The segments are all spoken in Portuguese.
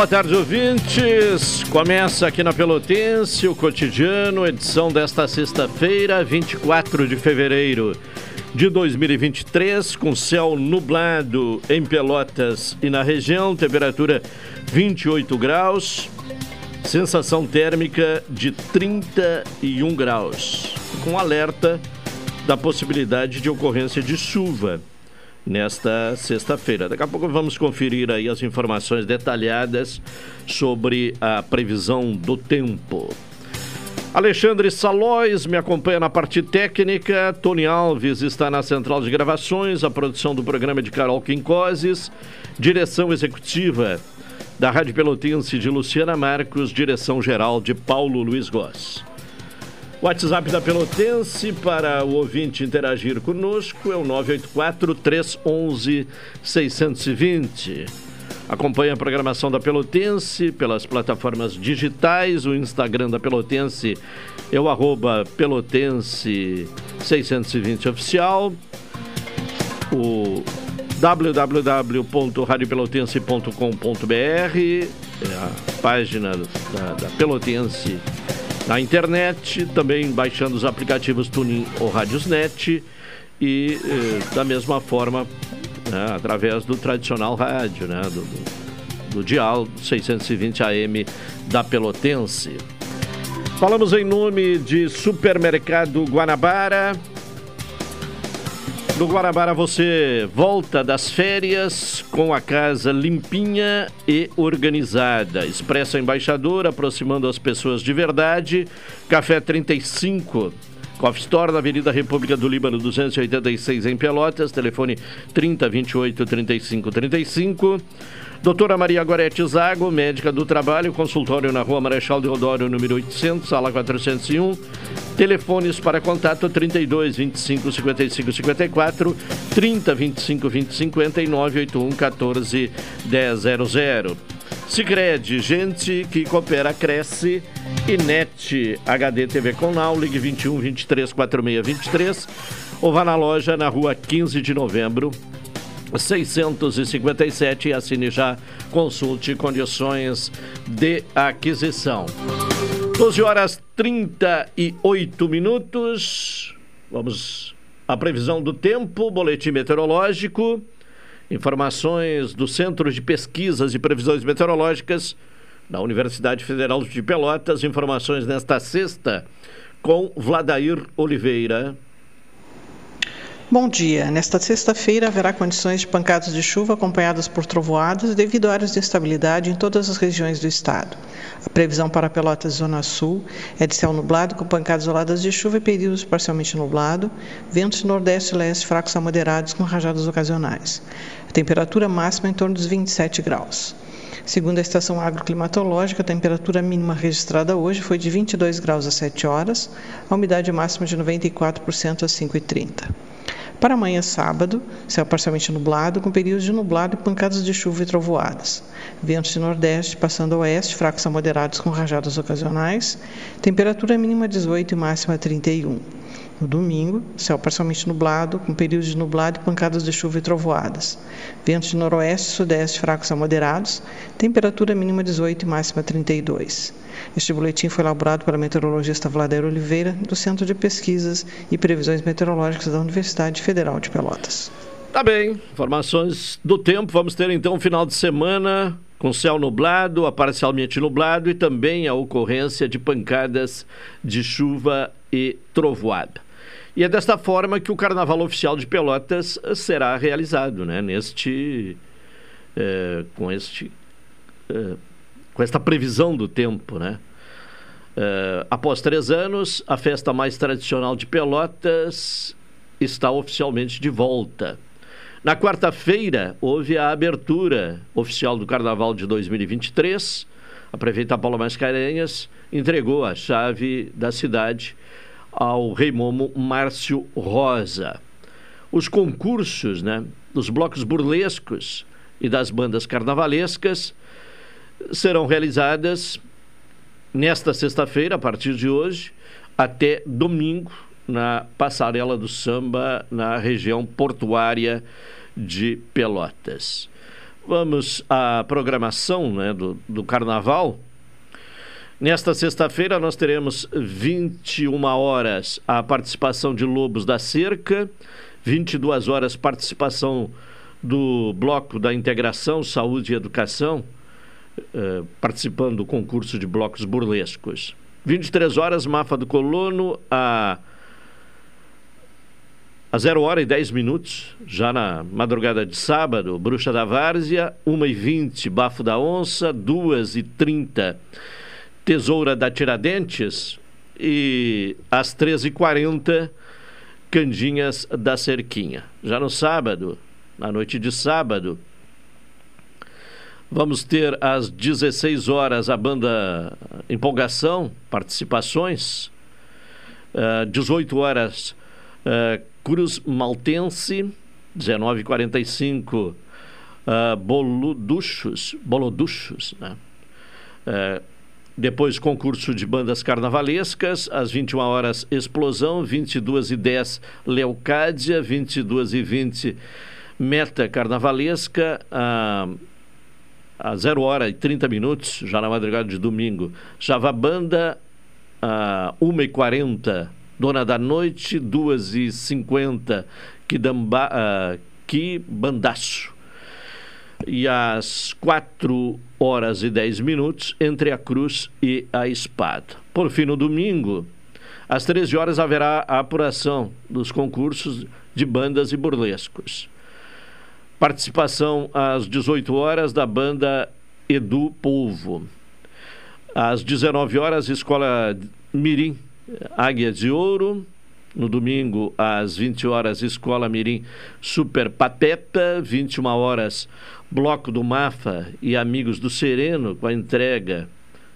Boa tarde, ouvintes. Começa aqui na Pelotense o cotidiano, edição desta sexta-feira, 24 de fevereiro de 2023, com céu nublado em Pelotas e na região, temperatura 28 graus, sensação térmica de 31 graus, com alerta da possibilidade de ocorrência de chuva nesta sexta-feira. Daqui a pouco vamos conferir aí as informações detalhadas sobre a previsão do tempo. Alexandre Salóis me acompanha na parte técnica. Tony Alves está na central de gravações. A produção do programa de Carol Quincoses. Direção executiva da Rádio Pelotense de Luciana Marcos. Direção geral de Paulo Luiz Goss. WhatsApp da Pelotense para o ouvinte interagir conosco é o 984-311-620. Acompanhe a programação da Pelotense pelas plataformas digitais. O Instagram da Pelotense é o arroba Pelotense 620 oficial. O www.radiopelotense.com.br é a página da, da Pelotense na internet, também baixando os aplicativos Tuning ou Radiosnet e eh, da mesma forma né, através do tradicional rádio, né, do, do, do dial 620 AM da Pelotense. Falamos em nome de Supermercado Guanabara. No Guarabara você volta das férias com a casa limpinha e organizada. Expressa Embaixador, aproximando as pessoas de verdade. Café 35. Coffee Store, na Avenida República do Líbano, 286 em Pelotas. Telefone 3028 3535. Doutora Maria Gorete Zago, médica do trabalho, consultório na rua Marechal Deodoro, número 800, sala 401. Telefones para contato 32 25 55 54, 30 25 20 50 e 981 14 1000. Sicredi, gente que coopera, cresce. E NET HD TV com Now, ligue 21 23 46 23 ou vá na loja na rua 15 de novembro, 657 e assine já, consulte condições de aquisição. 12 horas 38 minutos. Vamos à previsão do tempo, boletim meteorológico, informações do Centro de Pesquisas e Previsões Meteorológicas da Universidade Federal de Pelotas, informações nesta sexta com Vladair Oliveira. Bom dia. Nesta sexta-feira haverá condições de pancadas de chuva acompanhadas por trovoadas devido a áreas de instabilidade em todas as regiões do estado. A previsão para Pelotas Zona Sul é de céu nublado com pancadas isoladas de chuva e períodos parcialmente nublado, ventos nordeste e leste fracos a moderados com rajadas ocasionais. A temperatura máxima é em torno dos 27 graus. Segundo a estação agroclimatológica, a temperatura mínima registrada hoje foi de 22 graus às 7 horas, a umidade máxima de 94% às 5h30. Para amanhã, sábado, céu parcialmente nublado, com períodos de nublado e pancadas de chuva e trovoadas. Ventos de nordeste passando a oeste, fracos a moderados com rajadas ocasionais. Temperatura mínima 18 e máxima 31. No domingo, céu parcialmente nublado, com períodos de nublado e pancadas de chuva e trovoadas. Ventos de noroeste e sudeste fracos a moderados, temperatura mínima 18 e máxima 32. Este boletim foi elaborado pela meteorologista Vlader Oliveira, do Centro de Pesquisas e Previsões Meteorológicas da Universidade Federal de Pelotas. Tá bem, informações do tempo. Vamos ter então um final de semana com céu nublado, a parcialmente nublado e também a ocorrência de pancadas de chuva e trovoada. E é desta forma que o Carnaval Oficial de Pelotas será realizado, né? Neste, é, com este, é, com esta previsão do tempo, né? É, após três anos, a festa mais tradicional de Pelotas está oficialmente de volta. Na quarta-feira, houve a abertura oficial do Carnaval de 2023. A prefeita Paula Mascarenhas entregou a chave da cidade ao rei Momo Márcio Rosa. Os concursos né, dos blocos burlescos e das bandas carnavalescas serão realizadas nesta sexta-feira, a partir de hoje, até domingo, na Passarela do Samba, na região portuária de Pelotas. Vamos à programação né, do, do carnaval. Nesta sexta-feira, nós teremos 21 horas a participação de Lobos da Cerca, 22 horas participação do Bloco da Integração, Saúde e Educação, eh, participando do concurso de blocos burlescos. 23 horas, Mafa do Colono, a, a 0 hora e 10 minutos, já na madrugada de sábado, Bruxa da Várzea, 1 e 20 Bafo da Onça, 2 e 30 Tesoura da Tiradentes e às 13h40, Candinhas da Cerquinha. Já no sábado, na noite de sábado, vamos ter às 16 horas a banda Empolgação, participações. Uh, 18 horas, uh, Cruz Maltense, 19h45, uh, Boloduchos, Boloduchos, né? Uh, depois, concurso de bandas carnavalescas, às 21 horas, Explosão, 22 e 10 Leocádia, 22 e 20 Meta Carnavalesca, a, a 0 hora e 30 minutos, já na madrugada de domingo, Java Banda, a 1 e 40 Dona da Noite, 2 e 50 Kidamba, uh, Kibandaço e às 4 horas e 10 minutos entre a cruz e a espada. Por fim, no domingo, às 13 horas haverá a apuração dos concursos de bandas e burlescos. Participação às 18 horas da banda Edu Polvo. Às 19 horas, Escola Mirim Águia de Ouro. No domingo, às 20 horas, Escola Mirim Super Pateta. 21 horas, Bloco do Mafa e Amigos do Sereno, com a entrega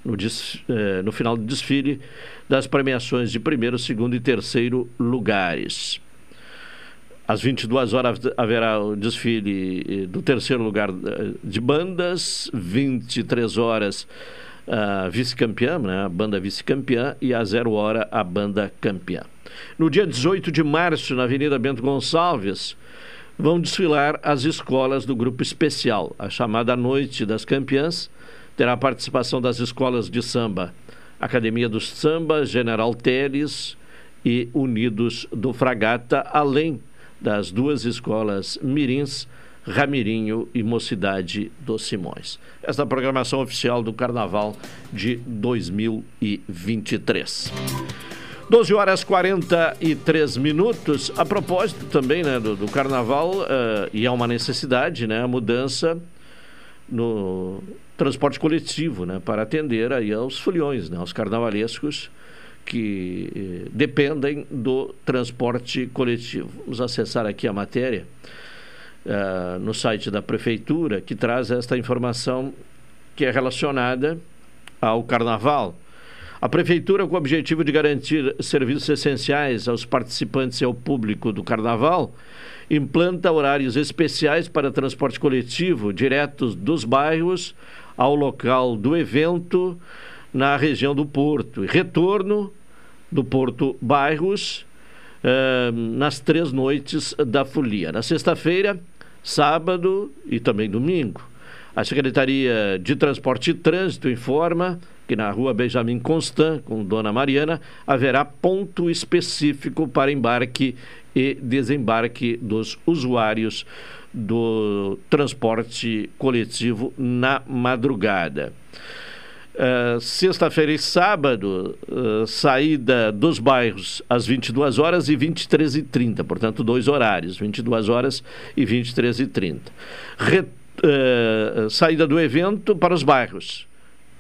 no, eh, no final do desfile das premiações de primeiro, segundo e terceiro lugares. Às 22 horas haverá o desfile eh, do terceiro lugar eh, de bandas, 23 horas a vice-campeã, né, a banda vice-campeã, e a zero hora a banda campeã. No dia 18 de março, na Avenida Bento Gonçalves, vão desfilar as escolas do grupo especial. A chamada Noite das Campeãs terá a participação das escolas de samba Academia do Samba, General Teles e Unidos do Fragata, além das duas escolas mirins, Ramirinho e Mocidade dos Simões. Esta é a programação oficial do Carnaval de 2023. 12 horas 43 minutos. A propósito também né, do, do carnaval, uh, e é uma necessidade, né, a mudança no transporte coletivo, né, para atender aí aos foliões, né, aos carnavalescos que eh, dependem do transporte coletivo. Vamos acessar aqui a matéria uh, no site da prefeitura que traz esta informação que é relacionada ao carnaval. A Prefeitura, com o objetivo de garantir serviços essenciais aos participantes e ao público do Carnaval, implanta horários especiais para transporte coletivo diretos dos bairros ao local do evento na região do Porto. E retorno do Porto Bairros uh, nas três noites da folia. Na sexta-feira, sábado e também domingo. A Secretaria de Transporte e Trânsito informa que na rua Benjamin Constant, com Dona Mariana, haverá ponto específico para embarque e desembarque dos usuários do transporte coletivo na madrugada. Uh, Sexta-feira e sábado, uh, saída dos bairros às 22 horas e 23 e 30, portanto, dois horários, 22 horas e 23 e 30. Re, uh, saída do evento para os bairros,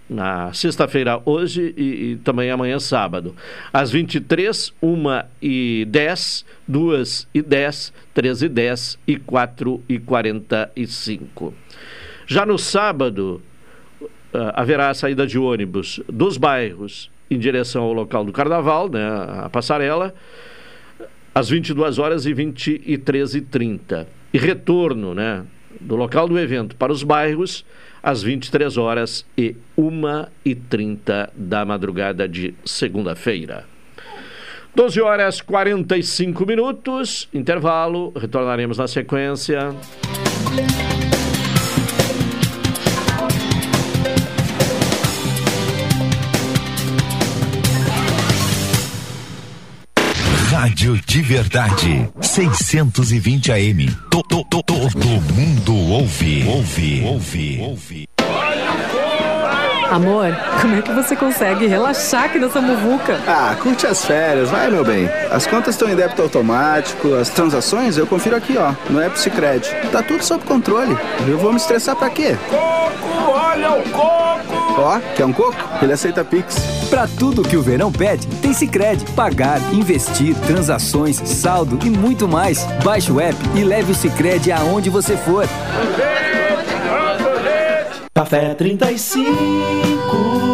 na sexta-feira hoje e, e, também amanhã sábado. Às 23, 1 e 10, 2 e 10, 3 e 10 e 4 e 45. Já no sábado, haverá a saída de ônibus dos bairros em direção ao local do carnaval, né, a passarela, às 22 horas e 23 e 30. E retorno, né, do local do evento para os bairros às 23 horas e 1 e 30 da madrugada de segunda-feira. 12 horas 45 minutos, intervalo, retornaremos na sequência. Rádio de Verdade, 620 AM. Todo, todo, todo mundo ouve, ouve, ouve, ouve. Amor, como é que você consegue relaxar aqui nessa muvuca? Ah, curte as férias, vai meu bem. As contas estão em débito automático, as transações eu confiro aqui, ó, no app Cicred. Tá tudo sob controle. Eu vou me estressar pra quê? Coco, olha o coco! Ó, quer um coco? Ele aceita Pix. Pra tudo que o verão pede, tem Cicred. Pagar, investir, transações, saldo e muito mais. Baixe o app e leve o Cicred aonde você for. Café 35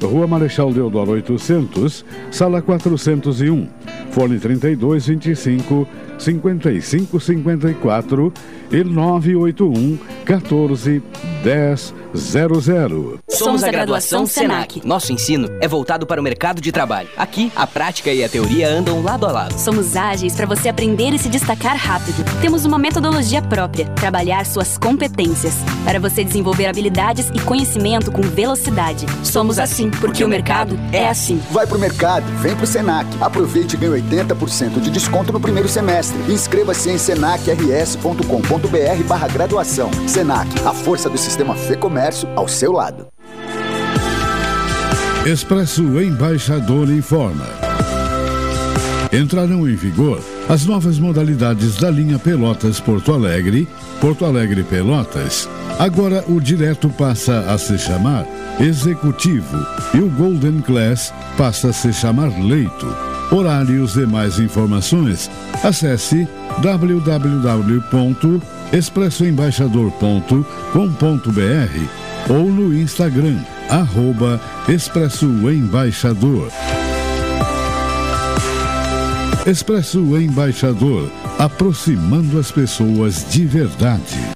Rua Marechal Deodoro 800, Sala 401, Fone 32 25 55 54 e 981 14 10 00. Somos a graduação Senac. Nosso ensino é voltado para o mercado de trabalho. Aqui, a prática e a teoria andam lado a lado. Somos ágeis para você aprender e se destacar rápido. Temos uma metodologia própria, trabalhar suas competências, para você desenvolver habilidades e conhecimento com velocidade. Somos assim, porque o mercado é assim. Vai pro mercado, vem pro Senac. Aproveite e ganhe 80% de desconto no primeiro semestre. Inscreva-se em senacrs.com.br barra graduação. Senac, a força do sistema Fê Comércio ao seu lado. Expresso Embaixador informa. Entrarão em vigor as novas modalidades da linha Pelotas Porto Alegre, Porto Alegre Pelotas. Agora o direto passa a se chamar Executivo e o Golden Class passa a se chamar Leito. Horários e mais informações, acesse www.expressoembaixador.com.br ou no Instagram, arroba Expresso Embaixador. Expresso Embaixador, aproximando as pessoas de verdade.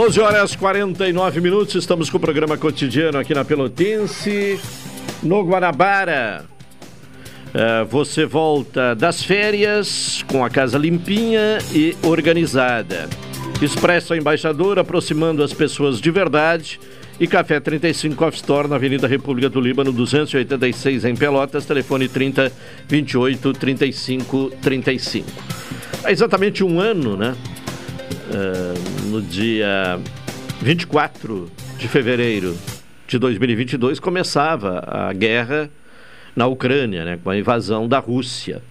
12 horas 49 minutos, estamos com o programa cotidiano aqui na Pelotense, no Guanabara. Uh, você volta das férias com a casa limpinha e organizada. Expresso Embaixador aproximando as pessoas de verdade. E Café 35 Off Store na Avenida República do Líbano, 286 em Pelotas, telefone 30 28 35 35. Há exatamente um ano, né? No dia 24 de fevereiro de 2022, começava a guerra na Ucrânia, né, com a invasão da Rússia.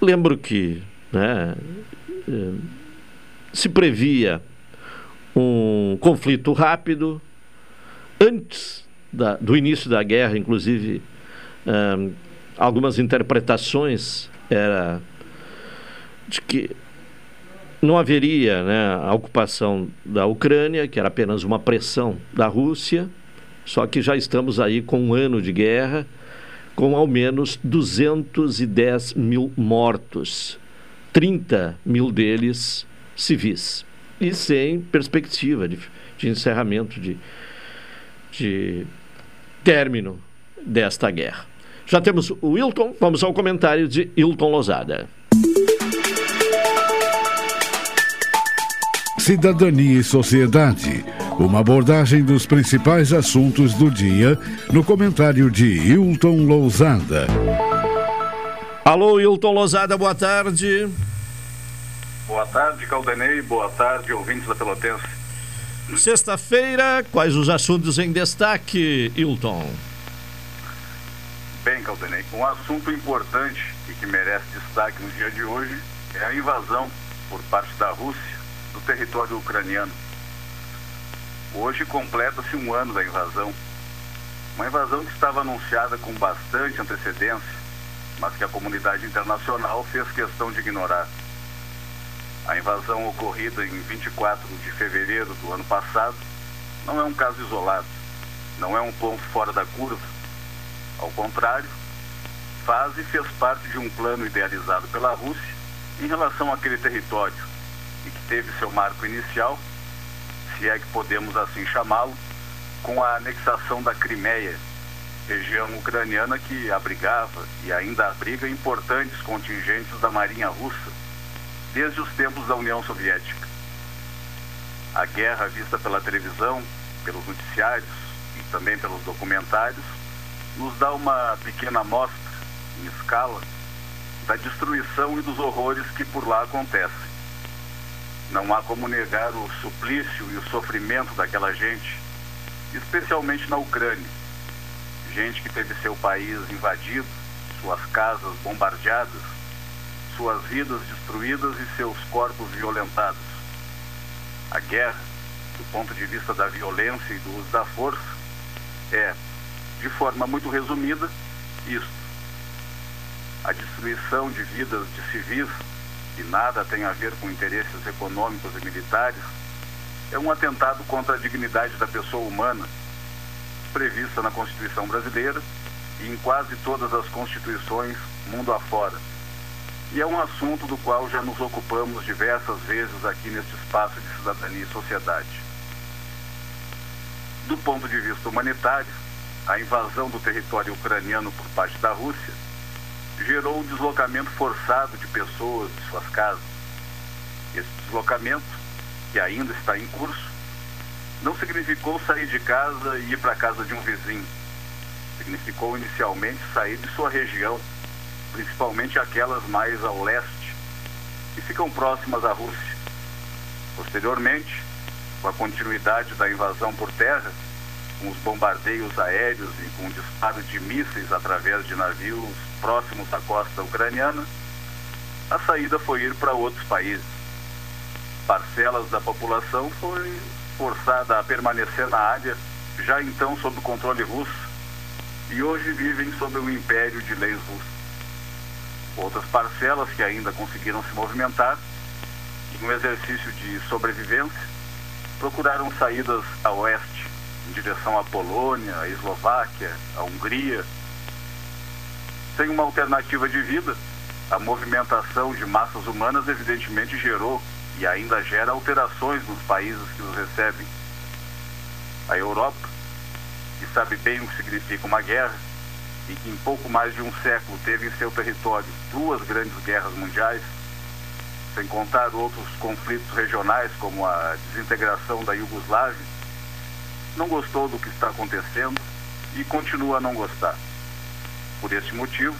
Lembro que né, eh, se previa um conflito rápido. Antes da, do início da guerra, inclusive, um, algumas interpretações era de que não haveria né, a ocupação da Ucrânia, que era apenas uma pressão da Rússia, só que já estamos aí com um ano de guerra, com ao menos 210 mil mortos, 30 mil deles civis, e sem perspectiva de, de encerramento, de, de término desta guerra. Já temos o Wilton, vamos ao comentário de Wilton Lozada. Cidadania e Sociedade. Uma abordagem dos principais assuntos do dia no comentário de Hilton Lousada. Alô, Hilton Lousada, boa tarde. Boa tarde, Caldenei. Boa tarde, ouvintes da Pelotense. Sexta-feira, quais os assuntos em destaque, Hilton? Bem, Caldenei, um assunto importante e que merece destaque no dia de hoje é a invasão por parte da Rússia do território ucraniano. Hoje completa-se um ano da invasão. Uma invasão que estava anunciada com bastante antecedência, mas que a comunidade internacional fez questão de ignorar. A invasão ocorrida em 24 de fevereiro do ano passado não é um caso isolado, não é um ponto fora da curva. Ao contrário, faz e fez parte de um plano idealizado pela Rússia em relação àquele território teve seu marco inicial, se é que podemos assim chamá-lo, com a anexação da Crimeia, região ucraniana que abrigava e ainda abriga importantes contingentes da Marinha Russa desde os tempos da União Soviética. A guerra vista pela televisão, pelos noticiários e também pelos documentários nos dá uma pequena amostra, em escala, da destruição e dos horrores que por lá acontecem. Não há como negar o suplício e o sofrimento daquela gente, especialmente na Ucrânia. Gente que teve seu país invadido, suas casas bombardeadas, suas vidas destruídas e seus corpos violentados. A guerra, do ponto de vista da violência e do uso da força, é, de forma muito resumida, isto. A destruição de vidas de civis que nada tem a ver com interesses econômicos e militares, é um atentado contra a dignidade da pessoa humana, prevista na Constituição brasileira e em quase todas as constituições mundo afora. E é um assunto do qual já nos ocupamos diversas vezes aqui neste espaço de cidadania e sociedade. Do ponto de vista humanitário, a invasão do território ucraniano por parte da Rússia gerou um deslocamento forçado de pessoas de suas casas. Esse deslocamento, que ainda está em curso, não significou sair de casa e ir para a casa de um vizinho. Significou inicialmente sair de sua região, principalmente aquelas mais ao leste, que ficam próximas à Rússia. Posteriormente, com a continuidade da invasão por terra, com os bombardeios aéreos e com o disparo de mísseis através de navios próximos da costa ucraniana, a saída foi ir para outros países. Parcelas da população foi forçada a permanecer na área, já então sob controle russo, e hoje vivem sob o império de leis russas. Outras parcelas que ainda conseguiram se movimentar, e no exercício de sobrevivência, procuraram saídas a oeste, em direção à Polônia, à Eslováquia, à Hungria. Sem uma alternativa de vida, a movimentação de massas humanas evidentemente gerou e ainda gera alterações nos países que os recebem. A Europa, que sabe bem o que significa uma guerra, e que em pouco mais de um século teve em seu território duas grandes guerras mundiais, sem contar outros conflitos regionais como a desintegração da Iugoslávia, não gostou do que está acontecendo e continua a não gostar. Por esse motivo,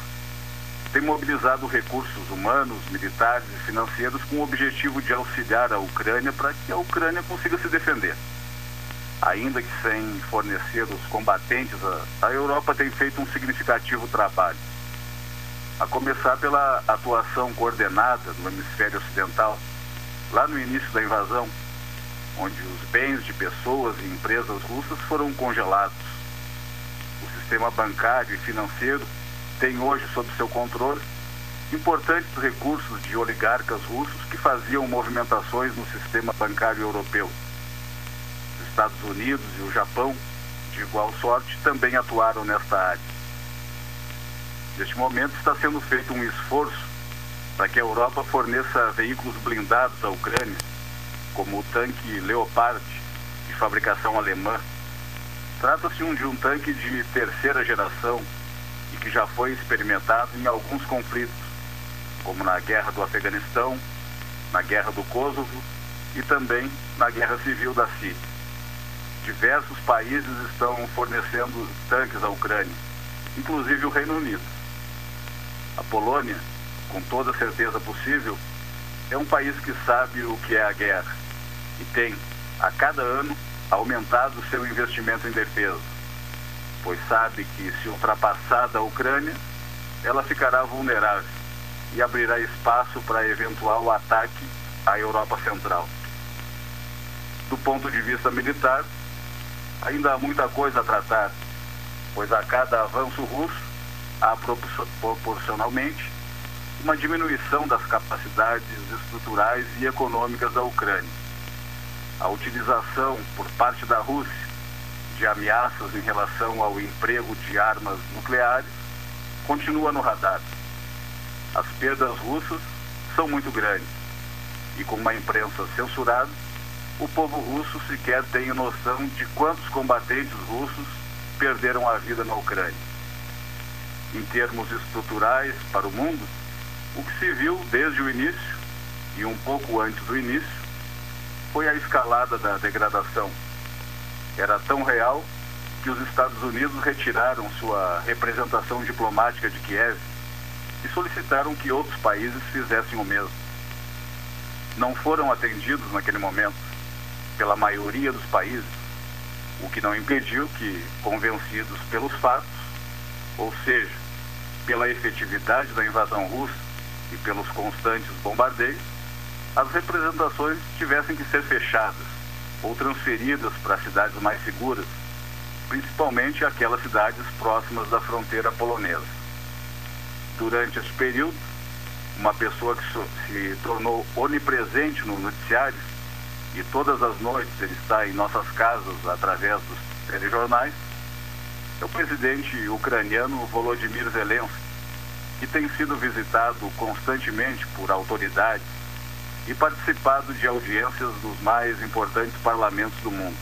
tem mobilizado recursos humanos, militares e financeiros com o objetivo de auxiliar a Ucrânia para que a Ucrânia consiga se defender. Ainda que sem fornecer os combatentes, a, Europa tem feito um significativo trabalho. A começar pela atuação coordenada no hemisfério ocidental, lá no início da invasão, onde os bens de pessoas e empresas russas foram congelados. O sistema bancário e financeiro tem hoje sob seu controle importantes recursos de oligarcas russos que faziam movimentações no sistema bancário europeu. Os Estados Unidos e o Japão, de igual sorte, também atuaram nesta área. Neste momento está sendo feito um esforço para que a Europa forneça veículos blindados à Ucrânia, como o tanque Leopard, de fabricação alemã. Trata-se de um tanque de terceira geração e que já foi experimentado em alguns conflitos, como na Guerra do Afeganistão, na Guerra do Kosovo e também na Guerra Civil da Síria. Diversos países estão fornecendo tanques à Ucrânia, inclusive o Reino Unido. A Polônia, com toda certeza possível, é um país que sabe o que é a guerra e tem, a cada ano, aumentado seu investimento em defesa pois sabe que se ultrapassada a Ucrânia, ela ficará vulnerável e abrirá espaço para eventual ataque à Europa Central. Do ponto de vista militar, ainda há muita coisa a tratar, pois a cada avanço russo há proporcionalmente uma diminuição das capacidades estruturais e econômicas da Ucrânia. A utilização por parte da Rússia de ameaças em relação ao emprego de armas nucleares continua no radar. As perdas russas são muito grandes e, com uma imprensa censurada, o povo russo sequer tem noção de quantos combatentes russos perderam a vida na Ucrânia. Em termos estruturais para o mundo, o que se viu desde o início e um pouco antes do início foi a escalada da degradação era tão real que os Estados Unidos retiraram sua representação diplomática de Kiev e solicitaram que outros países fizessem o mesmo. Não foram atendidos naquele momento pela maioria dos países, o que não impediu que, convencidos pelos fatos, ou seja, pela efetividade da invasão russa e pelos constantes bombardeios, as representações tivessem que ser fechadas ou transferidas para cidades mais seguras, principalmente aquelas cidades próximas da fronteira polonesa. Durante esse período, uma pessoa que se tornou onipresente no noticiário e todas as noites ele está em nossas casas através dos telejornais, é o presidente ucraniano Volodymyr Zelensky, que tem sido visitado constantemente por autoridades e participado de audiências dos mais importantes parlamentos do mundo.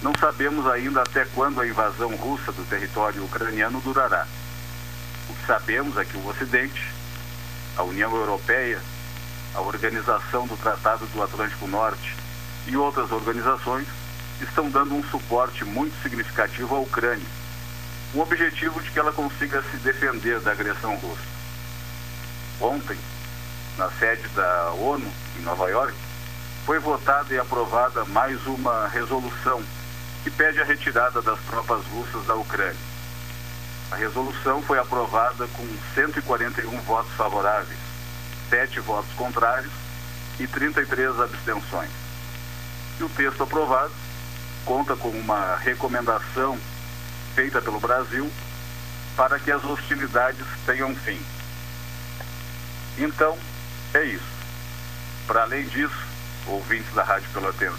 Não sabemos ainda até quando a invasão russa do território ucraniano durará. O que sabemos é que o Ocidente, a União Europeia, a Organização do Tratado do Atlântico Norte e outras organizações estão dando um suporte muito significativo à Ucrânia, com o objetivo de que ela consiga se defender da agressão russa. Ontem, na sede da ONU, em Nova York, foi votada e aprovada mais uma resolução que pede a retirada das tropas russas da Ucrânia. A resolução foi aprovada com 141 votos favoráveis, 7 votos contrários e 33 abstenções. E o texto aprovado conta com uma recomendação feita pelo Brasil para que as hostilidades tenham fim. Então, é isso. Para além disso, ouvintes da Rádio Pelotense,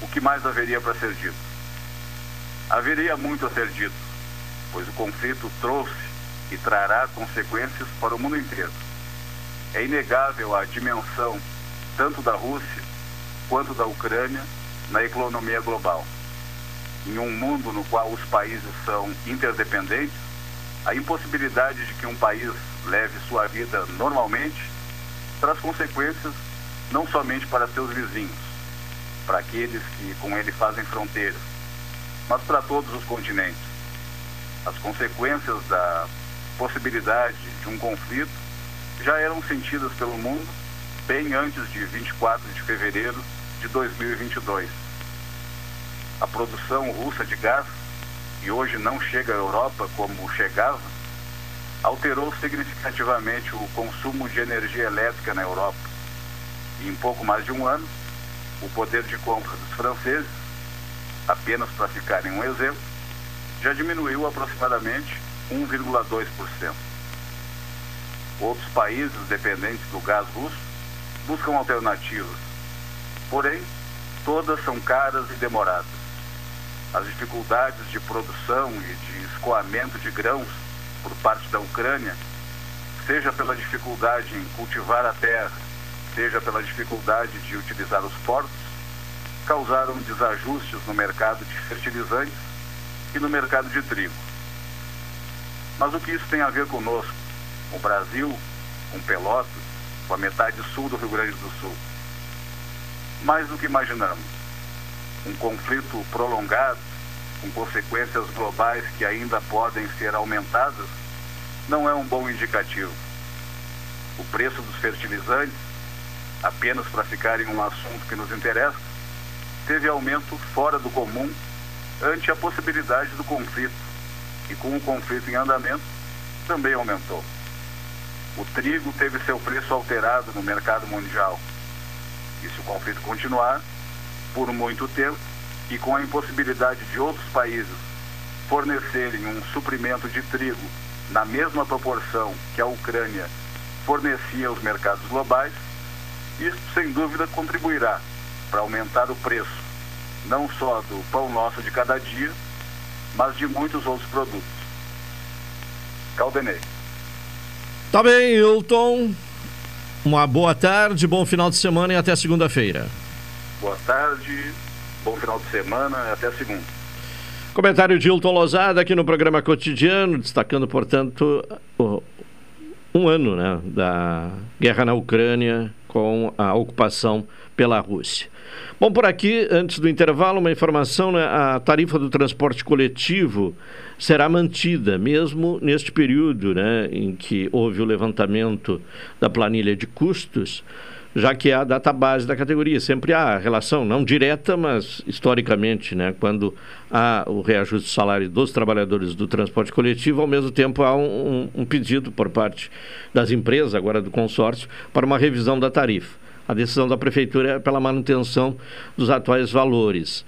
o que mais haveria para ser dito? Haveria muito a ser dito, pois o conflito trouxe e trará consequências para o mundo inteiro. É inegável a dimensão tanto da Rússia quanto da Ucrânia, na economia global. Em um mundo no qual os países são interdependentes, a impossibilidade de que um país leve sua vida normalmente traz consequências não somente para seus vizinhos, para aqueles que com ele fazem fronteiras, mas para todos os continentes. As consequências da possibilidade de um conflito já eram sentidas pelo mundo bem antes de 24 de fevereiro de 2022. A produção russa de gás, que hoje não chega à Europa como chegava, alterou significativamente o consumo de energia elétrica na Europa. E em pouco mais de um ano, o poder de compra dos franceses, apenas para ficarem um exemplo, já diminuiu aproximadamente 1,2%. Outros países dependentes do gás russo buscam alternativas, porém, todas são caras e demoradas. As dificuldades de produção e de escoamento de grãos por parte da Ucrânia, seja pela dificuldade em cultivar a terra, seja pela dificuldade de utilizar os portos, causaram desajustes no mercado de fertilizantes e no mercado de trigo. Mas o que isso tem a ver conosco? O Brasil, com Pelotas, com a metade sul do Rio Grande do Sul. Mais do que imaginamos. Um conflito prolongado, com consequências globais que ainda podem ser aumentadas, não é um bom indicativo. O preço dos fertilizantes, apenas para ficar em um assunto que nos interessa, teve aumento fora do comum ante a possibilidade do conflito, e com o conflito em andamento, também aumentou. O trigo teve seu preço alterado no mercado mundial. E se o conflito continuar, por muito tempo, e com a impossibilidade de outros países fornecerem um suprimento de trigo na mesma proporção que a Ucrânia fornecia aos mercados globais, isso sem dúvida contribuirá para aumentar o preço, não só do pão nosso de cada dia, mas de muitos outros produtos. Caldenei. Tá bem, Hilton. Uma boa tarde, bom final de semana e até segunda-feira. Boa tarde, bom final de semana e até segunda. Comentário de Hilton Lozada aqui no programa cotidiano, destacando, portanto, um ano né, da guerra na Ucrânia com a ocupação pela Rússia. Bom, por aqui, antes do intervalo, uma informação: né, a tarifa do transporte coletivo será mantida, mesmo neste período né, em que houve o levantamento da planilha de custos, já que é a data base da categoria. Sempre há relação, não direta, mas historicamente, né, quando há o reajuste do salário dos trabalhadores do transporte coletivo, ao mesmo tempo há um, um, um pedido por parte das empresas, agora do consórcio, para uma revisão da tarifa. A decisão da prefeitura é pela manutenção dos atuais valores.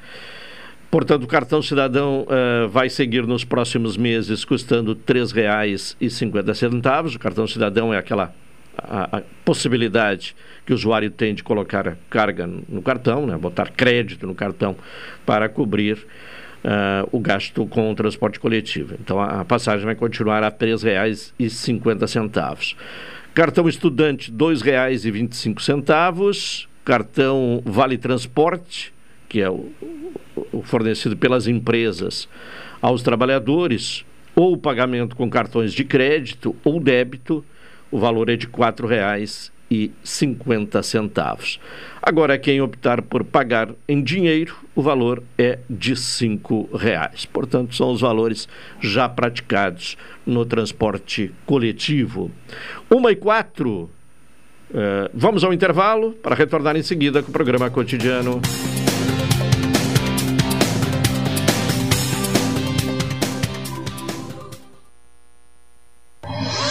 Portanto, o cartão cidadão uh, vai seguir nos próximos meses custando R$ 3,50. O cartão cidadão é aquela a, a, possibilidade que o usuário tem de colocar carga no cartão, né, botar crédito no cartão para cobrir uh, o gasto com o transporte coletivo. Então, a, passagem vai continuar a R$ 3,50. Cartão estudante, R$ 2,25. Cartão Vale Transporte, que é o, o fornecido pelas empresas aos trabalhadores, ou pagamento com cartões de crédito ou débito, o valor é de R$ 4,00 e 50 centavos. Agora, quem optar por pagar em dinheiro, o valor é de cinco reais. Portanto, são os valores já praticados no transporte coletivo. Uma e quatro. Uh, vamos ao intervalo para retornar em seguida com o programa cotidiano.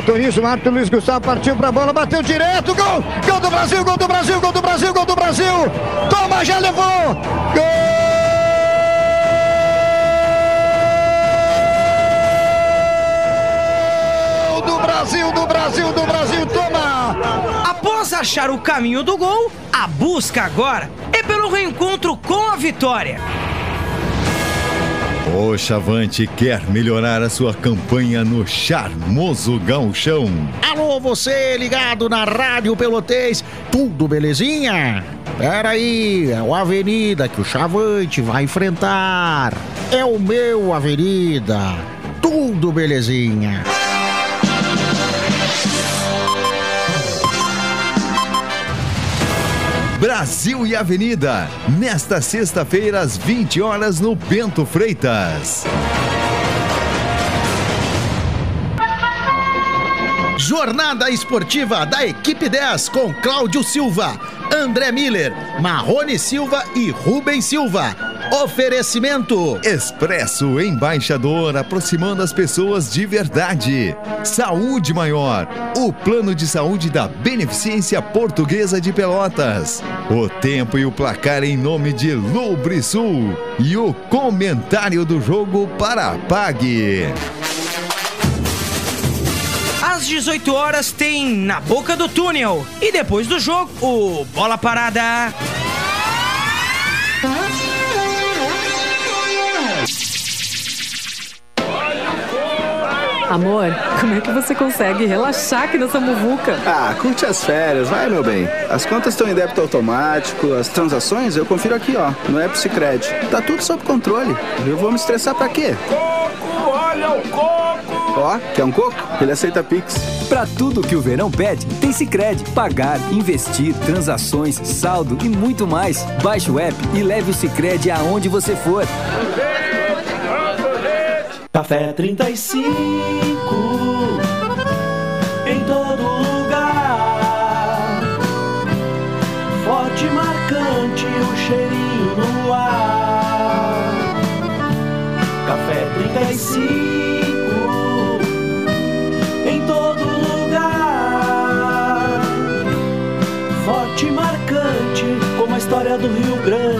Autoriza o árbitro Luiz Gustavo, partiu pra bola, bateu direto, gol! Gol do Brasil, gol do Brasil, gol do Brasil, gol do Brasil! Toma, já levou! Gol do Brasil, do Brasil, do Brasil, toma! Após achar o caminho do gol, a busca agora é pelo reencontro com a vitória. O Chavante quer melhorar a sua campanha no charmoso gauchão. Alô, você ligado na Rádio Pelotês, tudo belezinha? Pera aí, é o Avenida que o Chavante vai enfrentar. É o meu Avenida, tudo belezinha. Brasil e Avenida, nesta sexta-feira às 20 horas no Bento Freitas. Jornada esportiva da equipe 10 com Cláudio Silva, André Miller, Marrone Silva e Rubem Silva. Oferecimento Expresso Embaixador, aproximando as pessoas de verdade. Saúde Maior, o plano de saúde da Beneficência Portuguesa de Pelotas. O tempo e o placar em nome de Lubrisul. E o comentário do jogo para a Pag. Às 18 horas tem Na Boca do Túnel. E depois do jogo, o Bola Parada. Amor, como é que você consegue relaxar aqui nessa muvuca? Ah, curte as férias, vai, meu bem. As contas estão em débito automático, as transações eu confiro aqui, ó, no App Cicred. Tá tudo sob controle. Eu vou me estressar pra quê? Coco, olha o coco! Ó, quer um coco? Ele aceita Pix. Pra tudo que o verão pede, tem Sicredi. Pagar, investir, transações, saldo e muito mais. Baixe o app e leve o Sicredi aonde você for. Café 35 em todo lugar. Forte e marcante o cheirinho no ar. Café 35 do Rio Grande.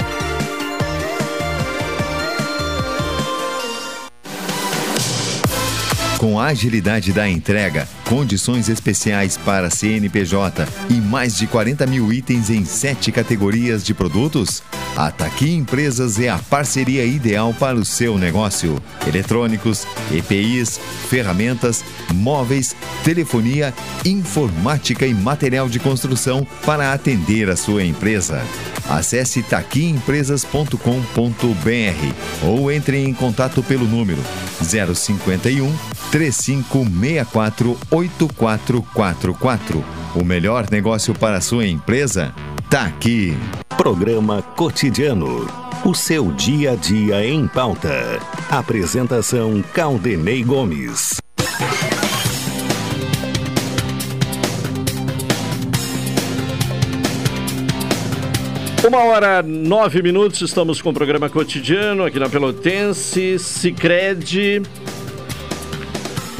Com a agilidade da entrega, condições especiais para CNPJ e mais de 40 mil itens em sete categorias de produtos, a Taqui Empresas é a parceria ideal para o seu negócio. Eletrônicos, EPIs, ferramentas, móveis, telefonia, informática e material de construção para atender a sua empresa. Acesse taquiempresas.com.br ou entre em contato pelo número 051 3564 8444. O melhor negócio para a sua empresa tá aqui. Programa Cotidiano. O seu dia a dia em pauta. Apresentação Caldenei Gomes. Uma hora, nove minutos, estamos com o programa cotidiano aqui na Pelotense, Cicred.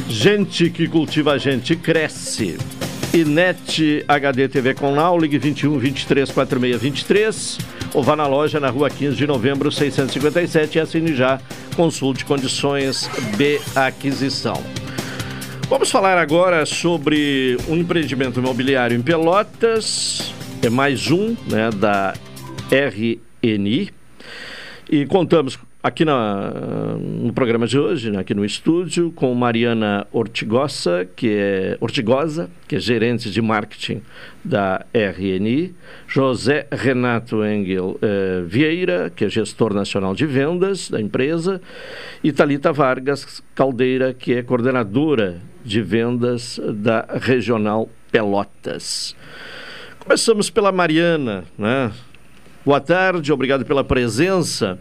Gente que cultiva a gente cresce. E NET HD TV com Now, ligue 21 23 46 23 ou vá na loja na rua 15 de novembro 657 e assine já. Consulte condições de aquisição. Vamos falar agora sobre um empreendimento imobiliário em Pelotas, é mais um né, da RNI. E contamos aqui na, no programa de hoje, né, aqui no estúdio, com Mariana Ortigosa, que é Ortigosa, que é gerente de marketing da RNI, José Renato Engel eh, Vieira, que é gestor nacional de vendas da empresa, e Talita Vargas Caldeira, que é coordenadora de vendas da Regional Pelotas. Começamos pela Mariana, né? Boa tarde, obrigado pela presença.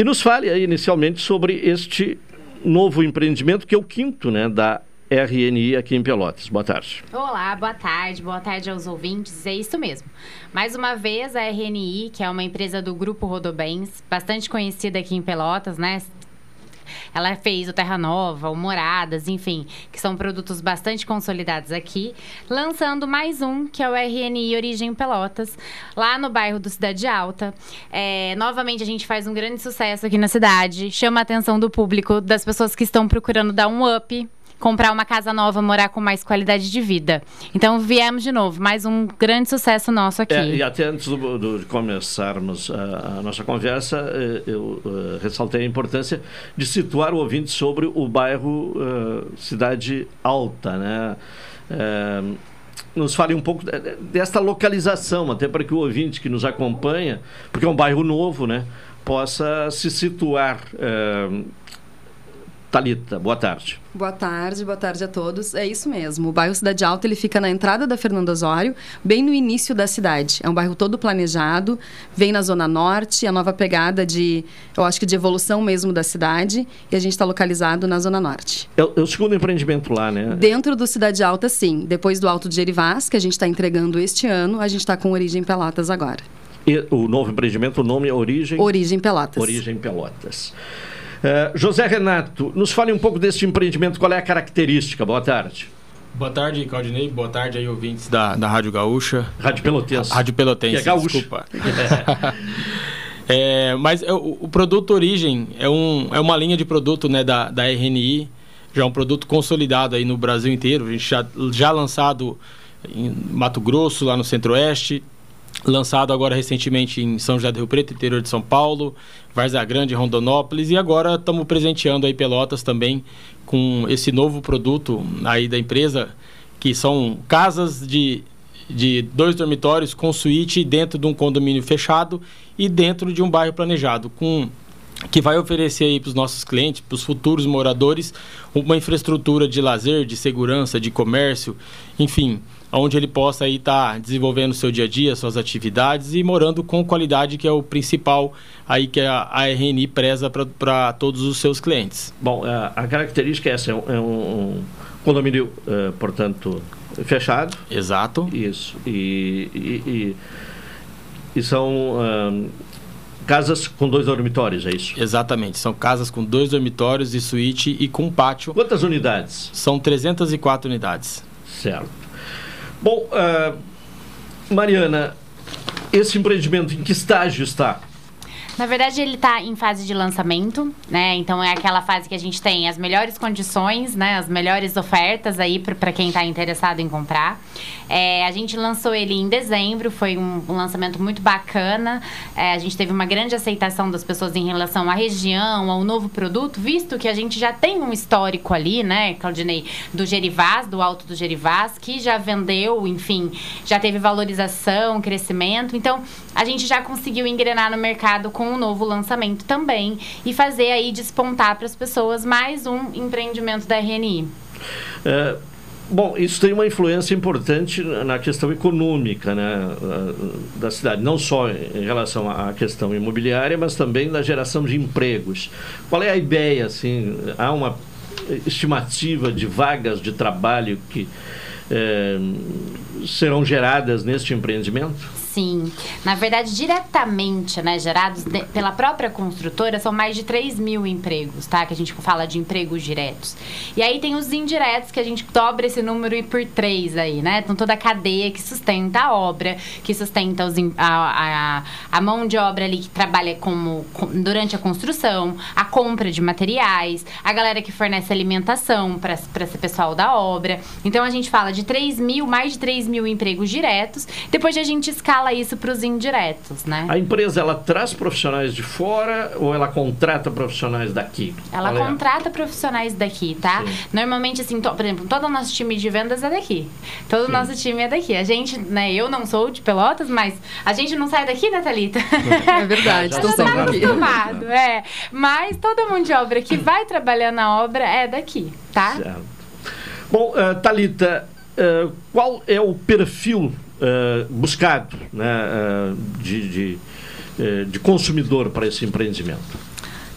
E nos fale aí inicialmente sobre este novo empreendimento, que é o quinto né, da RNI aqui em Pelotas. Boa tarde. Olá, boa tarde, boa tarde aos ouvintes. É isso mesmo. Mais uma vez, a RNI, que é uma empresa do Grupo Rodobens, bastante conhecida aqui em Pelotas, né? Ela fez o Terra Nova, o Moradas, enfim, que são produtos bastante consolidados aqui, lançando mais um, que é o RNI Origem Pelotas, lá no bairro do Cidade Alta. É, novamente, a gente faz um grande sucesso aqui na cidade, chama a atenção do público, das pessoas que estão procurando dar um up comprar uma casa nova, morar com mais qualidade de vida. Então viemos de novo, mais um grande sucesso nosso aqui. É, e até antes do, do, de começarmos a, a, nossa conversa, eh, eu uh, ressaltei a importância de situar o ouvinte sobre o bairro uh, Cidade Alta, né? Uh, nos fale um pouco desta localização, até para que o ouvinte que nos acompanha, porque é um bairro novo, né, possa se situar Talita, boa tarde. Boa tarde, boa tarde a todos. É isso mesmo. O bairro Cidade Alta ele fica na entrada da Fernando Osório, bem no início da cidade. É um bairro todo planejado, vem na zona norte, a nova pegada de, eu acho que de evolução mesmo da cidade, e a gente está localizado na zona norte. É, é, o segundo empreendimento lá, né? Dentro do Cidade Alta, sim. Depois do Alto de Gerivás, que a gente está entregando este ano, a gente está com origem Pelotas agora. E o novo empreendimento, o nome é Origem? Origem Pelotas. Origem Pelotas. Uh, José Renato, nos fale um pouco desse empreendimento, qual é a característica? Boa tarde. Boa tarde, Claudinei. Boa tarde aí, ouvintes da, da Rádio Gaúcha. Rádio Pelotense. Rádio Pelotense, que é gaúcho. desculpa. é, mas é, o, o, produto Origem é, um, é uma linha de produto né, da, da RNI, já é um produto consolidado aí no Brasil inteiro. A gente já, já lançado em Mato Grosso, lá no Centro-Oeste, lançado agora recentemente em São José do Rio Preto, interior de São Paulo, Várzea Grande, Rondonópolis e agora estamos presenteando aí Pelotas também com esse novo produto aí da empresa que são casas de, de dois dormitórios com suíte dentro de um condomínio fechado e dentro de um bairro planejado com que vai oferecer aí para os nossos clientes, para os futuros moradores, uma infraestrutura de lazer, de segurança, de comércio, enfim, onde ele possa aí estar tá desenvolvendo seu dia a dia, suas atividades e morando com qualidade, que é o principal aí que a, a RNI preza para todos os seus clientes. Bom, a, a característica é essa, é um, é um condomínio, uh, portanto, fechado. Exato. Isso. E, e, e, e são... Uh, casas com dois dormitórios, é isso? Exatamente, são casas com dois dormitórios e suíte e com pátio. Quantas unidades? São 304 unidades. Certo. Bom, uh, Mariana, esse empreendimento em que estágio está? Na verdade, ele está em fase de lançamento, né? Então é aquela fase que a gente tem as melhores condições, né? As melhores ofertas aí para quem está interessado em comprar. É, a gente lançou ele em dezembro, foi um, um lançamento muito bacana. É, a gente teve uma grande aceitação das pessoas em relação à região, ao novo produto, visto que a gente já tem um histórico ali, né, Claudinei, do Gerivás, do Alto do Gerivás, que já vendeu, enfim, já teve valorização, crescimento. Então, a gente já conseguiu engrenar no mercado com um novo lançamento também e fazer aí despontar para as pessoas mais um empreendimento da RNI. É, bom, isso tem uma influência importante na questão econômica né, da cidade, não só em relação à questão imobiliária, mas também na geração de empregos. Qual é a ideia? Assim, há uma estimativa de vagas de trabalho que é, serão geradas neste empreendimento? Sim. Na verdade, diretamente, né, gerados de, pela própria construtora, são mais de 3 mil empregos, tá? Que a gente fala de empregos diretos. E aí tem os indiretos, que a gente dobra esse número e por três aí, né? Então toda a cadeia que sustenta a obra, que sustenta os, a, a, a mão de obra ali que trabalha como, com, durante a construção, a compra de materiais, a galera que fornece alimentação para esse pessoal da obra. Então a gente fala de 3 mil, mais de 3 mil empregos diretos. Depois a gente escala isso para os indiretos, né? A empresa ela traz profissionais de fora ou ela contrata profissionais daqui? Ela contrata profissionais daqui, tá? Sim. Normalmente, assim, to, por exemplo, todo o nosso time de vendas é daqui. Todo o nosso time é daqui. A gente, né, eu não sou de Pelotas, mas a gente não sai daqui, né, Thalita? É verdade, estou tá acostumado, é. Mas todo mundo de obra que vai trabalhar na obra é daqui, tá? Certo. Bom, uh, Thalita, uh, qual é o perfil uh, buscado né, de, de, de consumidor para esse empreendimento?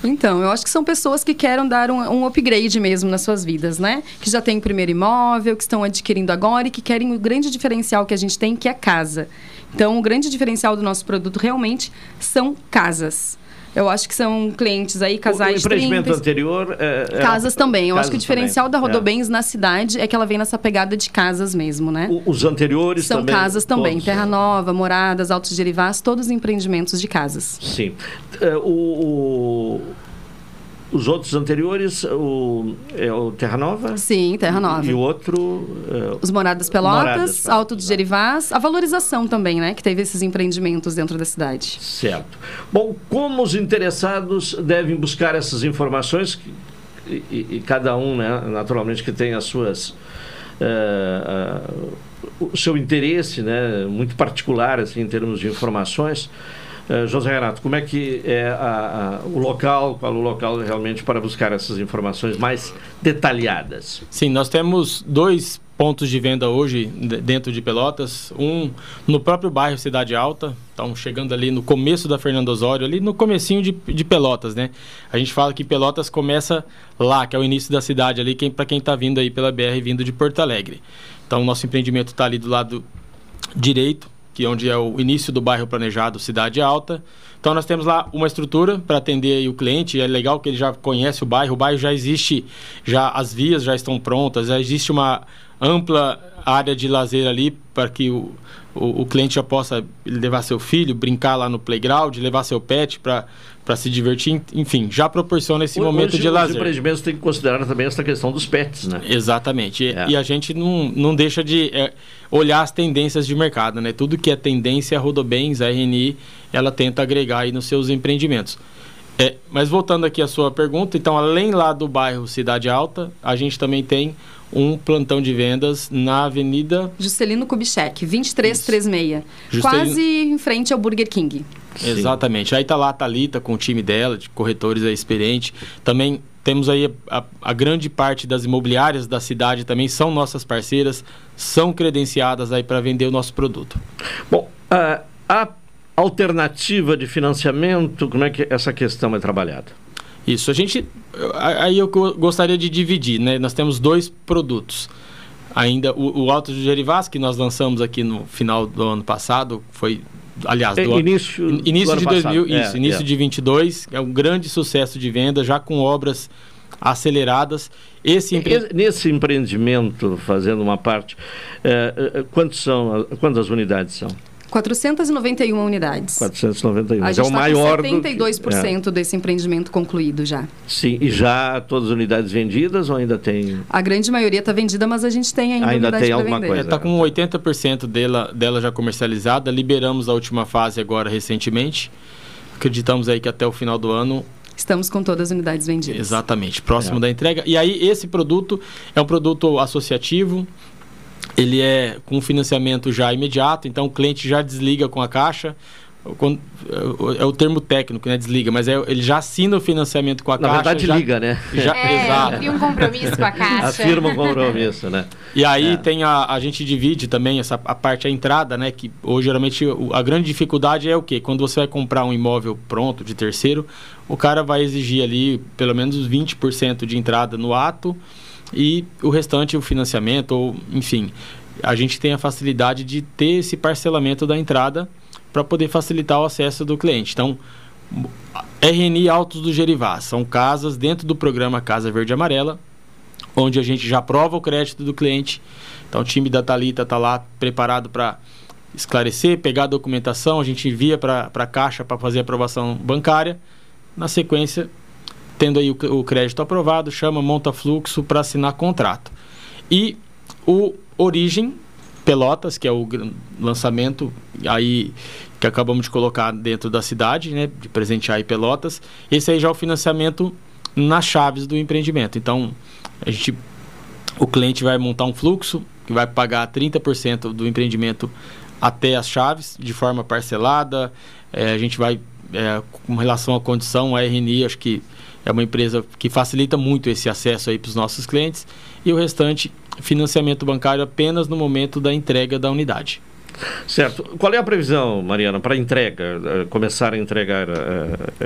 Então, eu acho que são pessoas que querem dar um, um, upgrade mesmo nas suas vidas, né? Que já têm o primeiro imóvel, que estão adquirindo agora e que querem o grande diferencial que a gente tem, que é casa. Então, o grande diferencial do nosso produto realmente são casas. Eu acho que são clientes aí, casais. O empreendimento 30, anterior. É, é casas também. Eu casas acho que o diferencial também. da é. Rodobens é. na cidade é que ela vem nessa pegada de casas mesmo, né? O, os anteriores são também. São casas também. Todos, Terra Nova, Moradas, Altos Derivás, todos empreendimentos de casas. Sim. É, o, o os outros anteriores, o, é o Terra Nova? Sim, Terra Nova. E o outro... É, Os Moradas Pelotas, Moradas, Alto dos Derivás, a valorização também, né? Que teve esses empreendimentos dentro da cidade. Certo. Bom, como os interessados devem buscar essas informações? E, e, e cada um, né, naturalmente, que tem as suas... Uh, uh, o seu interesse, né, muito particular, assim, em termos de informações... Uh, José Renato, como é que é a, a, o local, qual o local realmente para buscar essas informações mais detalhadas? Sim, nós temos dois pontos de venda hoje dentro de Pelotas. Um no próprio bairro Cidade Alta, então chegando ali no começo da Fernando Osório, ali no comecinho de, de Pelotas, né? A gente fala que Pelotas começa lá, que é o início da cidade ali, quem, para quem está vindo aí pela BR, vindo de Porto Alegre. Então, o nosso empreendimento está ali do lado direito, que é onde é o início do bairro planejado Cidade Alta. Então nós temos lá uma estrutura para atender o cliente. É legal que ele já conhece o bairro. O bairro já existe, já as vias já estão prontas, já existe uma ampla área de lazer ali para que o, o, o, cliente já possa levar seu filho, brincar lá no playground, levar seu pet para para se divertir, enfim, já proporciona esse momento de lazer. Os empreendimentos têm que considerar também essa questão dos pets, né? Exatamente. É. E a gente não, não deixa de é, olhar as tendências de mercado, né? Tudo que é tendência, a Rodobens, a RNI, ela tenta agregar aí nos seus empreendimentos. É, mas voltando aqui à sua pergunta, então, além lá do bairro Cidade Alta, a gente também tem um plantão de vendas na Avenida Juscelino Kubitschek, 2336. Juscelino... Quase em frente ao Burger King. Sim. Exatamente. Aí tá lá a Thalita com o time dela, de corretores experiente. Também temos aí a, a, a, grande parte das imobiliárias da cidade também são nossas parceiras, são credenciadas aí para vender o nosso produto. Bom, uh, a alternativa de financiamento, como é que essa questão é trabalhada? Isso, a gente. Aí eu gostaria de dividir, né? Nós temos dois produtos. Ainda o, o Alto de Gerivás, que nós lançamos aqui no final do ano passado, foi. Aliás, do início, início do de 2000, é, isso, início é. de 22, é um grande sucesso de venda, já com obras aceleradas. Esse empre... Nesse empreendimento, fazendo uma parte, é, é, quantos são, quantas unidades são? 491 unidades. 491. A gente é o tá maior com 72% do... é. desse empreendimento concluído já. Sim, e já todas as unidades vendidas ou ainda tem? A grande maioria está vendida, mas a gente tem ainda, ainda tem alguma vender. coisa. Está com 80% dela, dela já comercializada. Liberamos a última fase agora recentemente. Acreditamos aí que até o final do ano Estamos com todas as unidades vendidas. Exatamente, próximo é. da entrega. E aí, esse produto é um produto associativo, ele é com financiamento já imediato, então o cliente já desliga com a caixa. É o termo técnico, né? Desliga, mas é, ele já assina o financiamento com a Na caixa. Na verdade, já, liga, né? Já, é, exato. Cria um compromisso com a caixa. Afirma um compromisso, né? E aí é. tem a, a gente divide também essa a parte a entrada, né? Que hoje geralmente a grande dificuldade é o quê? Quando você vai comprar um imóvel pronto de terceiro, o cara vai exigir ali pelo menos 20% de entrada no ato e o restante o financiamento ou enfim a gente tem a facilidade de ter esse parcelamento da entrada para poder facilitar o acesso do cliente. Então, RNI Altos do Gerivá são casas dentro do programa Casa Verde Amarela, onde a gente já aprova o crédito do cliente. Então, o time da Talita está lá preparado para esclarecer, pegar a documentação, a gente envia para a Caixa para fazer a aprovação bancária. Na sequência, tendo aí o, o crédito aprovado, chama, monta fluxo para assinar contrato. E o Origem Pelotas, que é o lançamento aí que acabamos de colocar dentro da cidade, né, de presentear aí Pelotas. Esse aí já é o financiamento nas chaves do empreendimento. Então, a gente o cliente vai montar um fluxo que vai pagar 30% do empreendimento até as chaves, de forma parcelada. É, a gente vai, é, com relação à condição, a RNI, acho que é uma empresa que facilita muito esse acesso aí para os nossos clientes. E o restante, financiamento bancário apenas no momento da entrega da unidade. Certo. Qual é a previsão, Mariana, para entrega, uh, começar a entregar uh,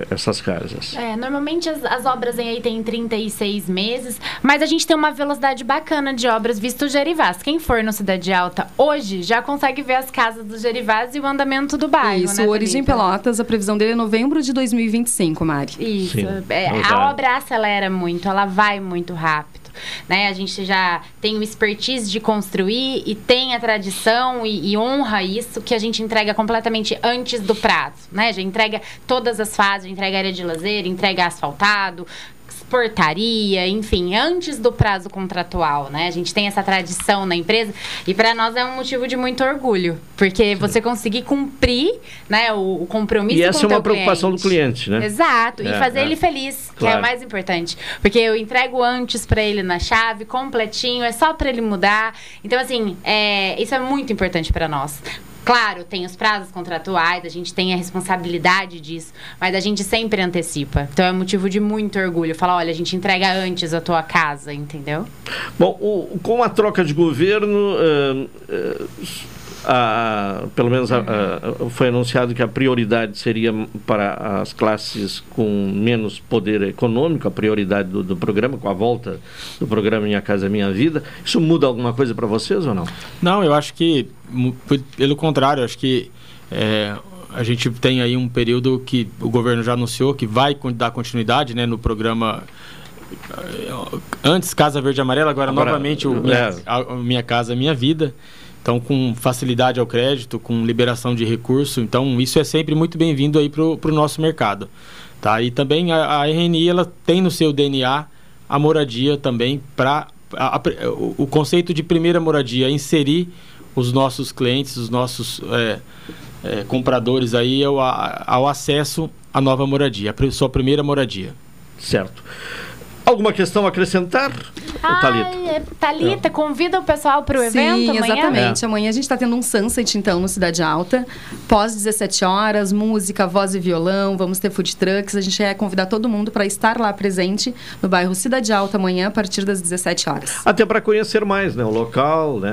essas casas? É, normalmente as, as, obras aí têm 36 meses, mas a gente tem uma velocidade bacana de obras visto o Gerivás. Quem for no Cidade Alta hoje já consegue ver as casas do Gerivás e o andamento do bairro. Isso, né, o Origem Pelotas, a previsão dele é novembro de 2025, Mari. Isso. É, a obra acelera muito, ela vai muito rápido né? A gente já tem o expertise de construir e tem a tradição e, e honra isso que a gente entrega completamente antes do prazo, né? Já entrega todas as fases, entrega área de lazer, entrega asfaltado, portaria, enfim, antes do prazo contratual, né? A gente tem essa tradição na empresa e para nós é um motivo de muito orgulho, porque você conseguir cumprir, né, o, o compromisso e essa é uma preocupação cliente. do cliente, né? Exato, é, e fazer é. ele feliz, que Claro. é o mais importante, porque eu entrego antes para ele na chave, completinho, é só para ele mudar. Então assim, é, isso é muito importante para nós. Claro, tem os prazos contratuais, a gente tem a responsabilidade disso, mas a gente sempre antecipa. Então é motivo de muito orgulho. Falar, olha, a gente entrega antes a tua casa, entendeu? Bom, o- com a troca de governo, eh, eh, a- pelo menos a- foi anunciado que a prioridade seria para as classes com menos poder econômico, a prioridade do, do programa, com a volta do programa Minha Casa Minha Vida. Isso muda alguma coisa para vocês ou não? Não, eu acho que, pelo contrário, acho que é, a gente tem aí um período que o governo já anunciou que vai dar continuidade né, no programa. eh, Antes Casa Verde e Amarela, agora, Agora, novamente o minha, é. a- a Minha Casa Minha Vida. Então, com facilidade ao crédito, com liberação de recurso. Então, isso é sempre muito bem-vindo aí para o nosso mercado. Tá? E também a, a RNI ela tem no seu DNA a moradia também para o, conceito de primeira moradia, inserir os nossos clientes, os nossos é, é, compradores aí ao, ao acesso à nova moradia, a sua primeira moradia. Certo. Alguma questão a acrescentar, Thalita? Ai, é, Thalita, convida o pessoal para o evento Sim, amanhã? exatamente. Amanhã a gente está tendo um sunset, então, no Cidade Alta. Pós 17 horas, música, voz e violão, vamos ter food trucks. A gente quer convidar todo mundo para estar lá presente no bairro Cidade Alta amanhã, a partir das 17 horas. Até para conhecer mais né, o local né,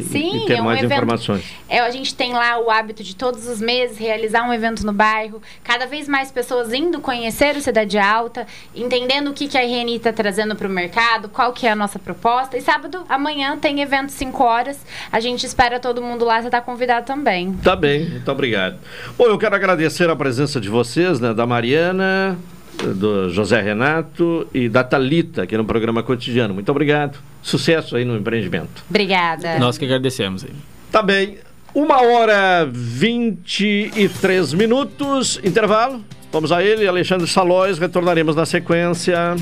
e, Sim, e ter é um mais evento- informações. É, a gente tem lá o hábito de todos os meses realizar um evento no bairro, cada vez mais pessoas indo conhecer o Cidade Alta, entendendo o que, que a RNI está trazendo para o mercado, qual que é a nossa proposta. E sábado, amanhã, tem evento 5 horas. A gente espera todo mundo lá, você está convidado também. Tá bem, muito obrigado. Bom, eu quero agradecer a presença de vocês, né, da Mariana, do José Renato e da Talita aqui no programa cotidiano. Muito obrigado. Sucesso aí no empreendimento. Obrigada. Nós que agradecemos aí. Tá bem. Uma hora 23 minutos. Intervalo. Vamos a ele, Alexandre Salóis. Retornaremos na sequência.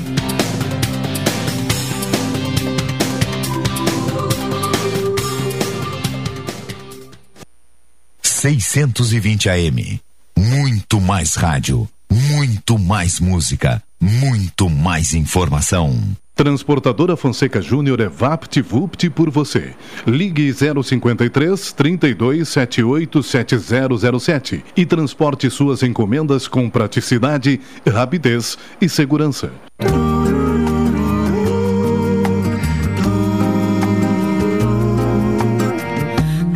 620 AM. Muito mais rádio, muito mais música, muito mais informação. Transportadora Fonseca Júnior é VaptVupt por você. Ligue 053 3278 7007 e transporte suas encomendas com praticidade, rapidez e segurança.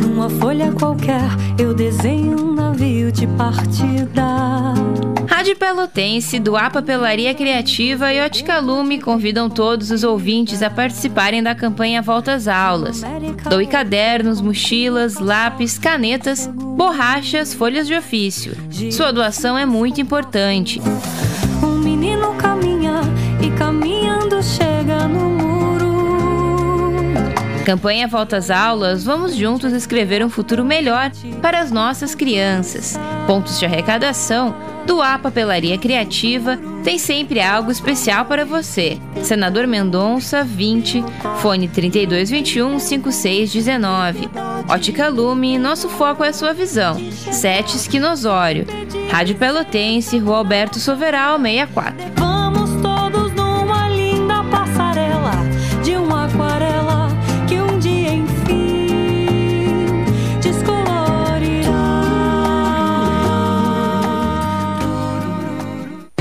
Numa folha qualquer, eu desenho um navio de partida. Rádio Pelotense, do APA Pelaria Criativa e Ótica Lume convidam todos os ouvintes a participarem da campanha Volta às Aulas. Doe cadernos, mochilas, lápis, canetas, borrachas, folhas de ofício. Sua doação é muito importante. Um menino caminha e caminhando chega no muro. Campanha Volta às Aulas, vamos juntos escrever um futuro melhor para as nossas crianças. Pontos de arrecadação do A Papelaria Criativa tem sempre algo especial para você. Senador Mendonça, 20, fone 3221 5619. Ótica Lume, nosso foco é sua visão. Sete Esquinosório. Rádio Pelotense, Rua Alberto Soveral, 64.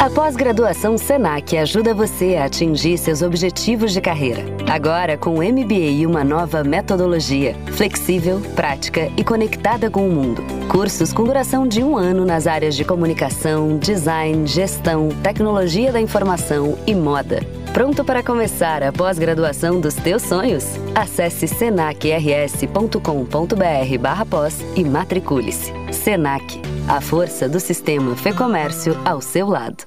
A pós-graduação Senac ajuda você a atingir seus objetivos de carreira. Agora com o MBA e uma nova metodologia, flexível, prática e conectada com o mundo. Cursos com duração de um ano nas áreas de comunicação, design, gestão, tecnologia da informação e moda. Pronto para começar a pós-graduação dos teus sonhos? Acesse senacrs.com.br barra pós e matricule-se. Senac, a força do sistema Fê Comércio ao seu lado.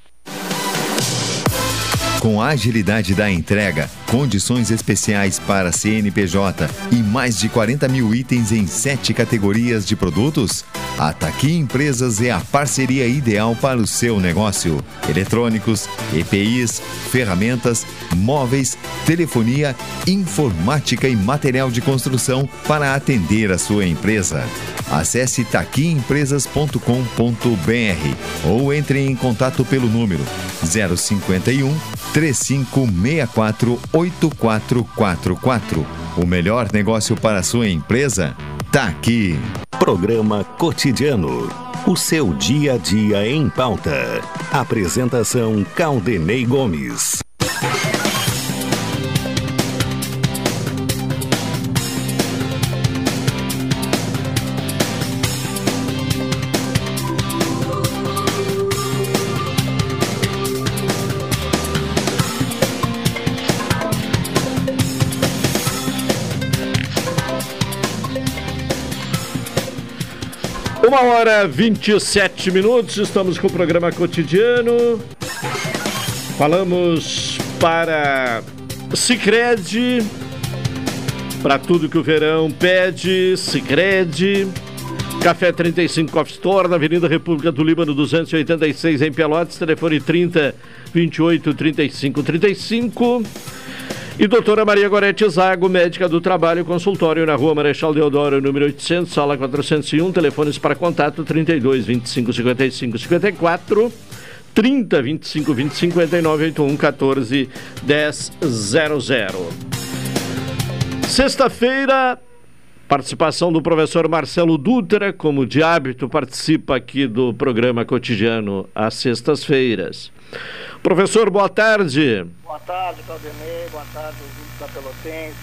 Com a agilidade da entrega, condições especiais para CNPJ e mais de 40 mil itens em sete categorias de produtos, a Taqui Empresas é a parceria ideal para o seu negócio. Eletrônicos, EPIs, ferramentas, móveis, telefonia, informática e material de construção para atender a sua empresa. Acesse taquiempresas.com.br ou entre em contato pelo número 051 3564 8444. O melhor negócio para a sua empresa tá aqui. Programa Cotidiano. O seu dia a dia em pauta. Apresentação Caldenei Gomes. Uma hora 27 minutos, estamos com o programa cotidiano. Falamos para Cicred, para tudo que o verão pede, Cicred. Café 35 Coffee Store, na Avenida República do Líbano 286, em Pelotas, telefone 30 28 35 35. E doutora Maria Gorete Zago, médica do trabalho, consultório na rua Marechal Deodoro, número 800, sala 401, telefones para contato 32 25 55 54, 30 25 20 59, 81 14 10 00. Sexta-feira, participação do professor Marcelo Dutra, como de hábito, participa aqui do programa cotidiano às sextas-feiras. Professor, boa tarde. Boa tarde, Claudemir. Boa tarde, ouvintes da Pelotense.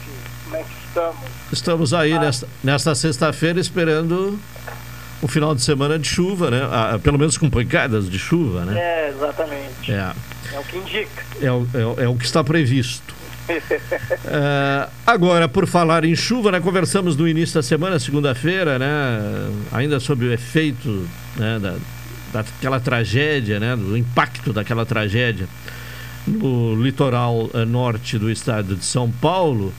Como é que estamos? Estamos aí ah. nesta, nesta sexta-feira esperando o final de semana de chuva, né? Ah, pelo menos com pancadas de chuva, né? É, exatamente. É, é o que indica. É o, é, é o que está previsto. uh, agora, por falar em chuva, né, conversamos no início da semana, segunda-feira, né, ainda sobre o efeito né, da, daquela tragédia, né, do impacto daquela tragédia no litoral eh, norte do estado de São Paulo,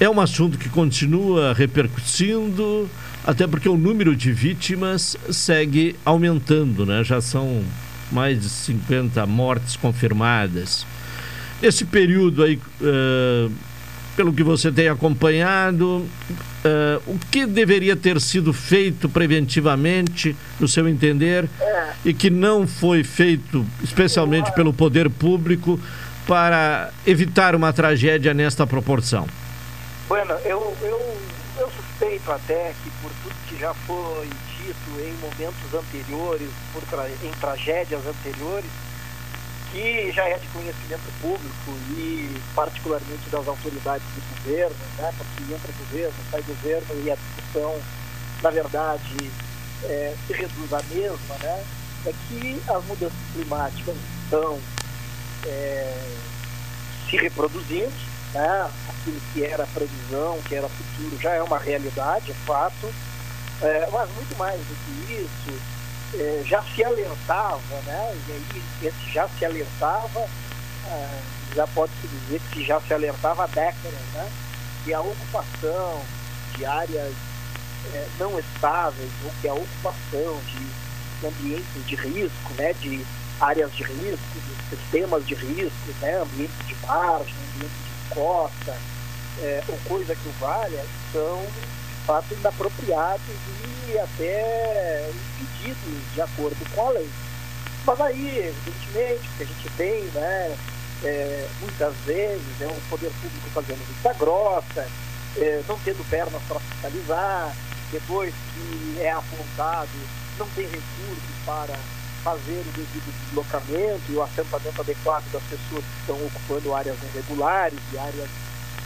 é um assunto que continua repercutindo, até porque o número de vítimas segue aumentando, né? Já são mais de 50 mortes confirmadas. Nesse período aí, eh, pelo que você tem acompanhado, eh, o que deveria ter sido feito preventivamente, no seu entender, e que não foi feito, especialmente pelo poder público, para evitar uma tragédia nesta proporção? Bueno, eu, eu, eu suspeito até que por tudo que já foi dito em momentos anteriores, por tra em tragédias anteriores, que já é de conhecimento público e particularmente das autoridades do governo, né, porque entra governo, sai governo e a discussão, na verdade, é, se reduz à mesma, né, é que as mudanças climáticas estão é, se reproduzindo, né, aquilo que era previsão, que era futuro, já é uma realidade, é fato, é, mas muito mais do que isso, é, já se alertava, né? E aí esse já se alertava, é, já pode-se dizer que já se alertava há décadas, né? Que a ocupação de áreas é, não estáveis, ou que a ocupação de ambientes de risco, né? De áreas de risco, de sistemas de risco, né? Ambientes de margem, ambientes de costa, é, ou coisa que o valha, são fato inapropriados e até impedidos de acordo com a lei. Mas aí, evidentemente, que a gente tem, né, é, muitas vezes, é o poder público fazendo vista grossa, é, não tendo pernas para fiscalizar, depois que é apontado, não tem recursos para fazer o devido deslocamento e o assentamento adequado das pessoas que estão ocupando áreas irregulares e áreas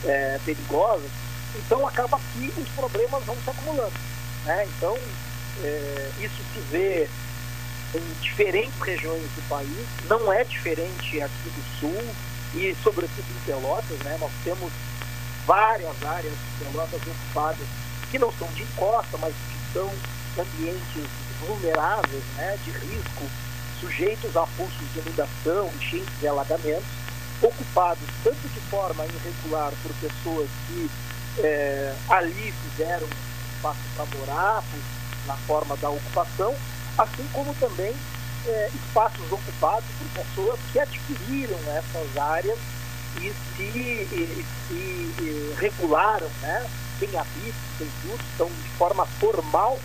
é, perigosas. Então acaba que os problemas vão se acumulando. Né? Então é, isso se vê em diferentes regiões do país, não é diferente aqui do sul e sobretudo em Pelotas, né? Nós temos várias áreas de Pelotas ocupadas que não são de costa, mas que são ambientes vulneráveis, né, de risco, sujeitos a pulsos de inundação, enchentes e alagamentos, ocupados tanto de forma irregular por pessoas que é, ali fizeram espaço por, na forma da ocupação, assim como também é, espaços ocupados por pessoas que adquiriram essas áreas e se, e, e, regularam, né? Tem habitos, tem tudo, estão de forma formal,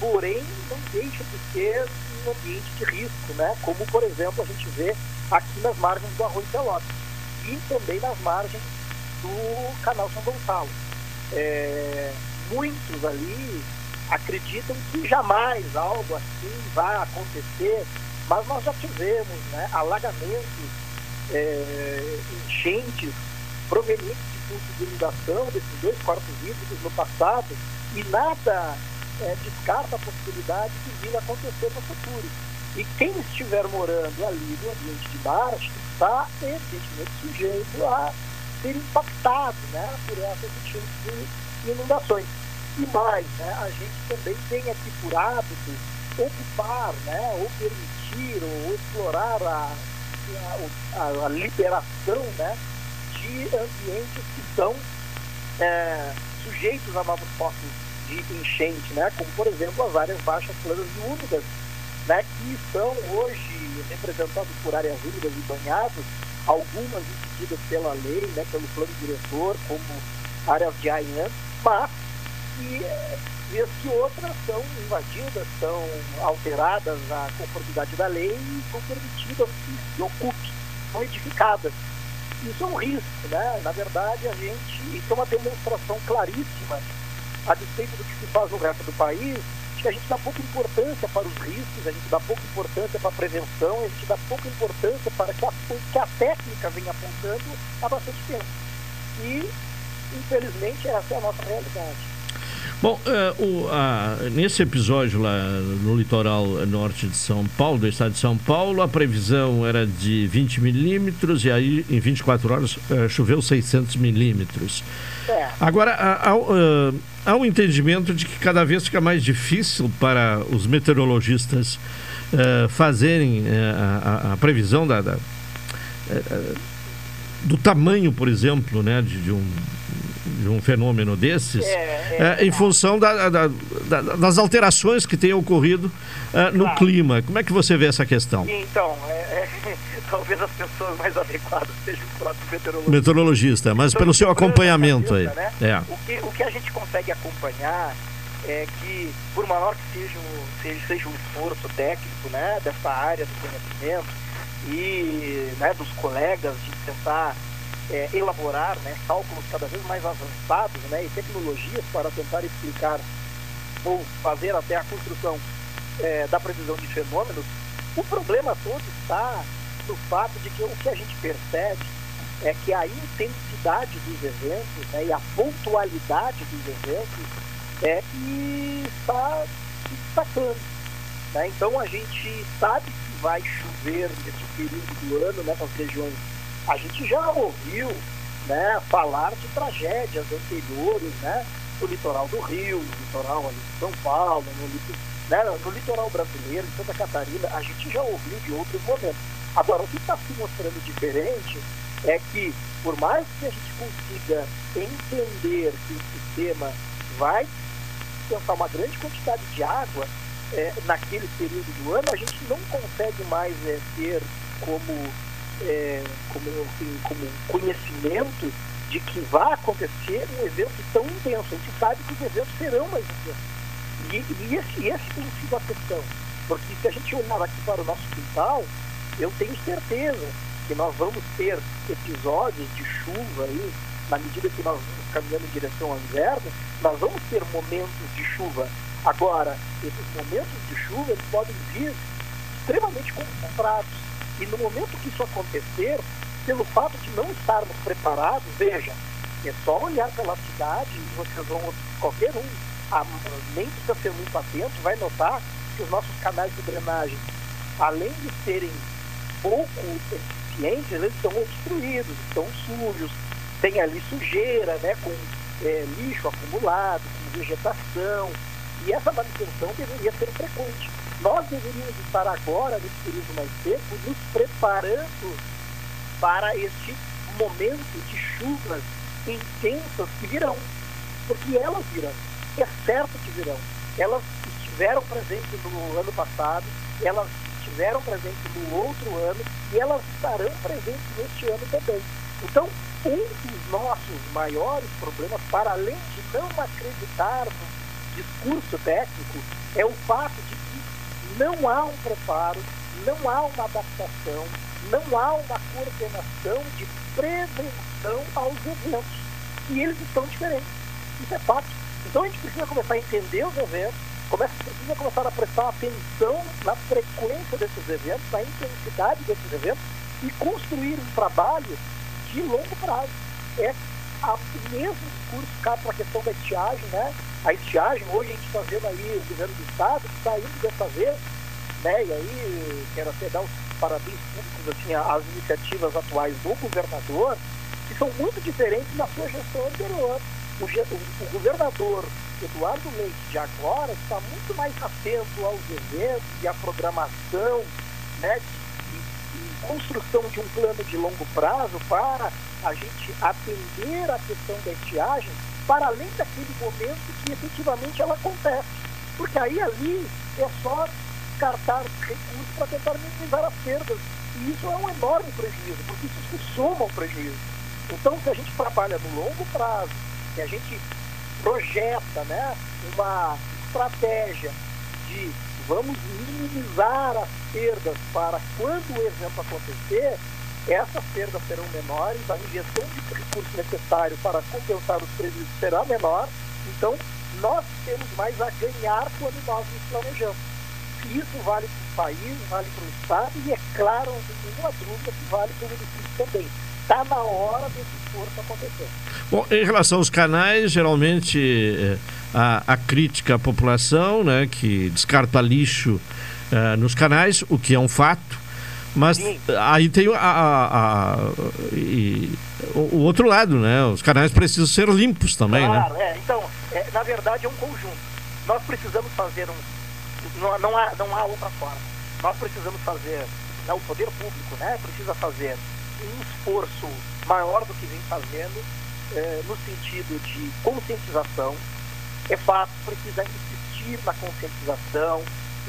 porém não deixa de ser um ambiente de risco, né? Como, por exemplo, a gente vê aqui nas margens do Arroio Pelotas e também nas margens do Canal São Gonçalo. É, muitos ali acreditam que jamais algo assim vai acontecer, mas nós já tivemos né, alagamentos, é, enchentes provenientes de pontos de inundação desses dois quartos hídricos no passado e nada é, descarta a possibilidade de vir acontecer no futuro. E quem estiver morando ali no ambiente de marcha está evidentemente sujeito a ser impactado né, por essas enchentes de inundações. E mais, né, a gente também tem aqui por hábito ocupar, né, ou permitir, ou explorar a, a, a liberação né, de ambientes que são é, sujeitos a novos focos de enchente, né, como por exemplo as áreas baixas planas e úmidas, né, que são hoje representadas por áreas úmidas e banhadas, algumas impedidas pela lei, né, pelo plano diretor, como áreas de AIAN, mas que, vez que outras são invadidas, são alteradas à conformidade da lei e são permitidas que se ocupe, são edificadas. Isso é um risco, né? Na verdade, a gente, isso é uma demonstração claríssima a despeito do que se faz no resto do país, que a gente dá pouca importância para os riscos, a gente dá pouca importância para a prevenção, a gente dá pouca importância para que a, que a técnica venha apontando há bastante tempo. E, infelizmente, essa é a nossa realidade. Bom, uh, o, nesse episódio lá no litoral norte de São Paulo, do estado de São Paulo, a previsão era de 20 milímetros e aí em 24 horas uh, choveu 600 milímetros. É. Agora, há, há um entendimento de que cada vez fica mais difícil para os meteorologistas eh, fazerem eh, a, a- previsão da, da- eh, do tamanho, por exemplo, né, de, de um, de um fenômeno desses, É, eh, em função da- da- da- das alterações que têm ocorrido eh, no Claro. clima. Como é que você vê essa questão? Então, é, é, talvez as pessoas mais adequadas sejam o próprio meteorologista. Meteorologista, mas pelo seu acompanhamento aí. Né? É. O, que, o que a gente consegue acompanhar é que, por maior que seja, o- seja, seja o esforço técnico né, dessa área do conhecimento e né, dos colegas de tentar é, elaborar né, cálculos cada vez mais avançados né, e tecnologias para tentar explicar ou fazer até a construção é, da previsão de fenômenos, o problema todo está no fato de que o que a gente percebe é que a intensidade dos eventos né, e a pontualidade dos eventos é que está se destacando. né? Então a gente sabe que vai chover nesse período do ano nessas regiões. A gente já ouviu né, falar de tragédias anteriores né, no litoral do Rio, no litoral ali de São Paulo, no, né, no litoral brasileiro, em Santa Catarina, a gente já ouviu de outros momentos. Agora, o que está se mostrando diferente é que, por mais que a gente consiga entender que o sistema vai dispensar uma grande quantidade de água é, naquele período do ano, a gente não consegue mais é, ter como, é, como, assim, como conhecimento de que vai acontecer um evento tão intenso. A gente sabe que os eventos serão mais intensos. E, e esse, esse tem sido a questão. Porque se a gente olhar aqui para o nosso quintal, eu tenho certeza que nós vamos ter episódios de chuva aí, na medida que nós vamos caminhando em direção ao inverno, nós vamos ter momentos de chuva. Agora, esses momentos de chuva eles podem vir extremamente concentrados. E no momento que isso acontecer, pelo fato de não estarmos preparados, veja, é só olhar pela cidade vocês vão, qualquer um, a, nem precisa ser muito atento, vai notar que os nossos canais de drenagem, além de serem pouco eficientes, eles estão obstruídos, estão sujos, tem ali sujeira, né, com é, lixo acumulado, com vegetação, e essa manutenção deveria ser frequente. Nós deveríamos estar agora, nesse período mais seco, nos preparando para este momento de chuvas intensas que virão. Porque elas virão. É certo que virão. Elas estiveram presentes no ano passado, elas estiveram presentes no outro ano e elas estarão presentes neste ano também. Então, um dos nossos maiores problemas, para além de não acreditar no discurso técnico, é o fato não há um preparo, não há uma adaptação, não há uma coordenação de prevenção aos eventos. E eles estão diferentes. Isso é fato. Então a gente precisa começar a entender os eventos, começa, precisa começar a prestar atenção na frequência desses eventos, na intensidade desses eventos e construir um trabalho de longo prazo. É a, o mesmo discurso cá para a questão da estiagem, né? A estiagem, hoje a gente está vendo aí o governo do estado que está indo dessa vez, né? E aí quero até dar os parabéns públicos assim, às iniciativas atuais do governador, que são muito diferentes da sua gestão anterior. O, o- o governador Eduardo Leite de agora está muito mais atento aos eventos e à programação, né? e construção de um plano de longo prazo para a gente atender a questão da estiagem para além daquele momento que efetivamente ela acontece. Porque aí ali é só descartar recursos para tentar minimizar as perdas. E isso é um enorme prejuízo, porque isso se soma ao prejuízo. Então, se a gente trabalha no longo prazo, se a gente projeta né, uma estratégia de vamos minimizar as perdas para quando o evento acontecer, essas perdas serão menores, a injeção de recursos necessário para compensar os prejuízos será menor, então nós temos mais a ganhar quando nós nos planejamos. Isso vale para o país, vale para o Estado e, é claro, não tem nenhuma dúvida que vale para o município também. Está na hora desse esforço acontecer. Bom, em relação aos canais, geralmente eh, a, a crítica à população, né, que descarta lixo eh, nos canais, o que é um fato, mas aí tem a, a- a- e o, o outro lado, né? Os canais precisam ser limpos também, claro, né? é. Então, é, na verdade é um conjunto. Nós precisamos fazer um. Não, não há, não há outra forma. nós precisamos fazer, né, o poder público né, precisa fazer um esforço maior do que vem fazendo eh, no sentido de conscientização. É fato, precisa insistir na conscientização,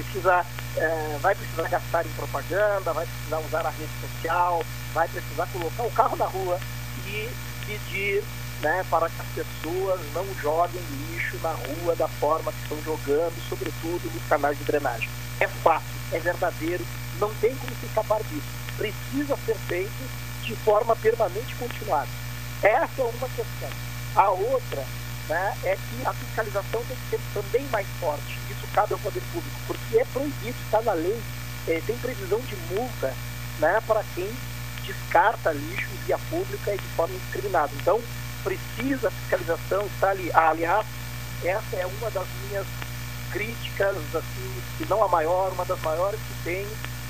precisa, eh, vai precisar gastar em propaganda, vai precisar usar a rede social, vai precisar colocar o carro na rua e pedir né, para que as pessoas não joguem lixo na rua da forma que estão jogando, sobretudo nos canais de drenagem. É fato, é verdadeiro, não tem como se escapar disso. Precisa ser feito de forma permanente e continuada. Essa é uma questão. A outra né, é que a fiscalização tem que ser também mais forte. Cabe ao poder público, porque é proibido, está na lei, eh, tem previsão de multa né, para quem descarta lixo via pública e de forma indiscriminada. Então, precisa fiscalização estar ali. Ah, aliás, essa é uma das minhas críticas, assim, se não a maior, uma das maiores que tem,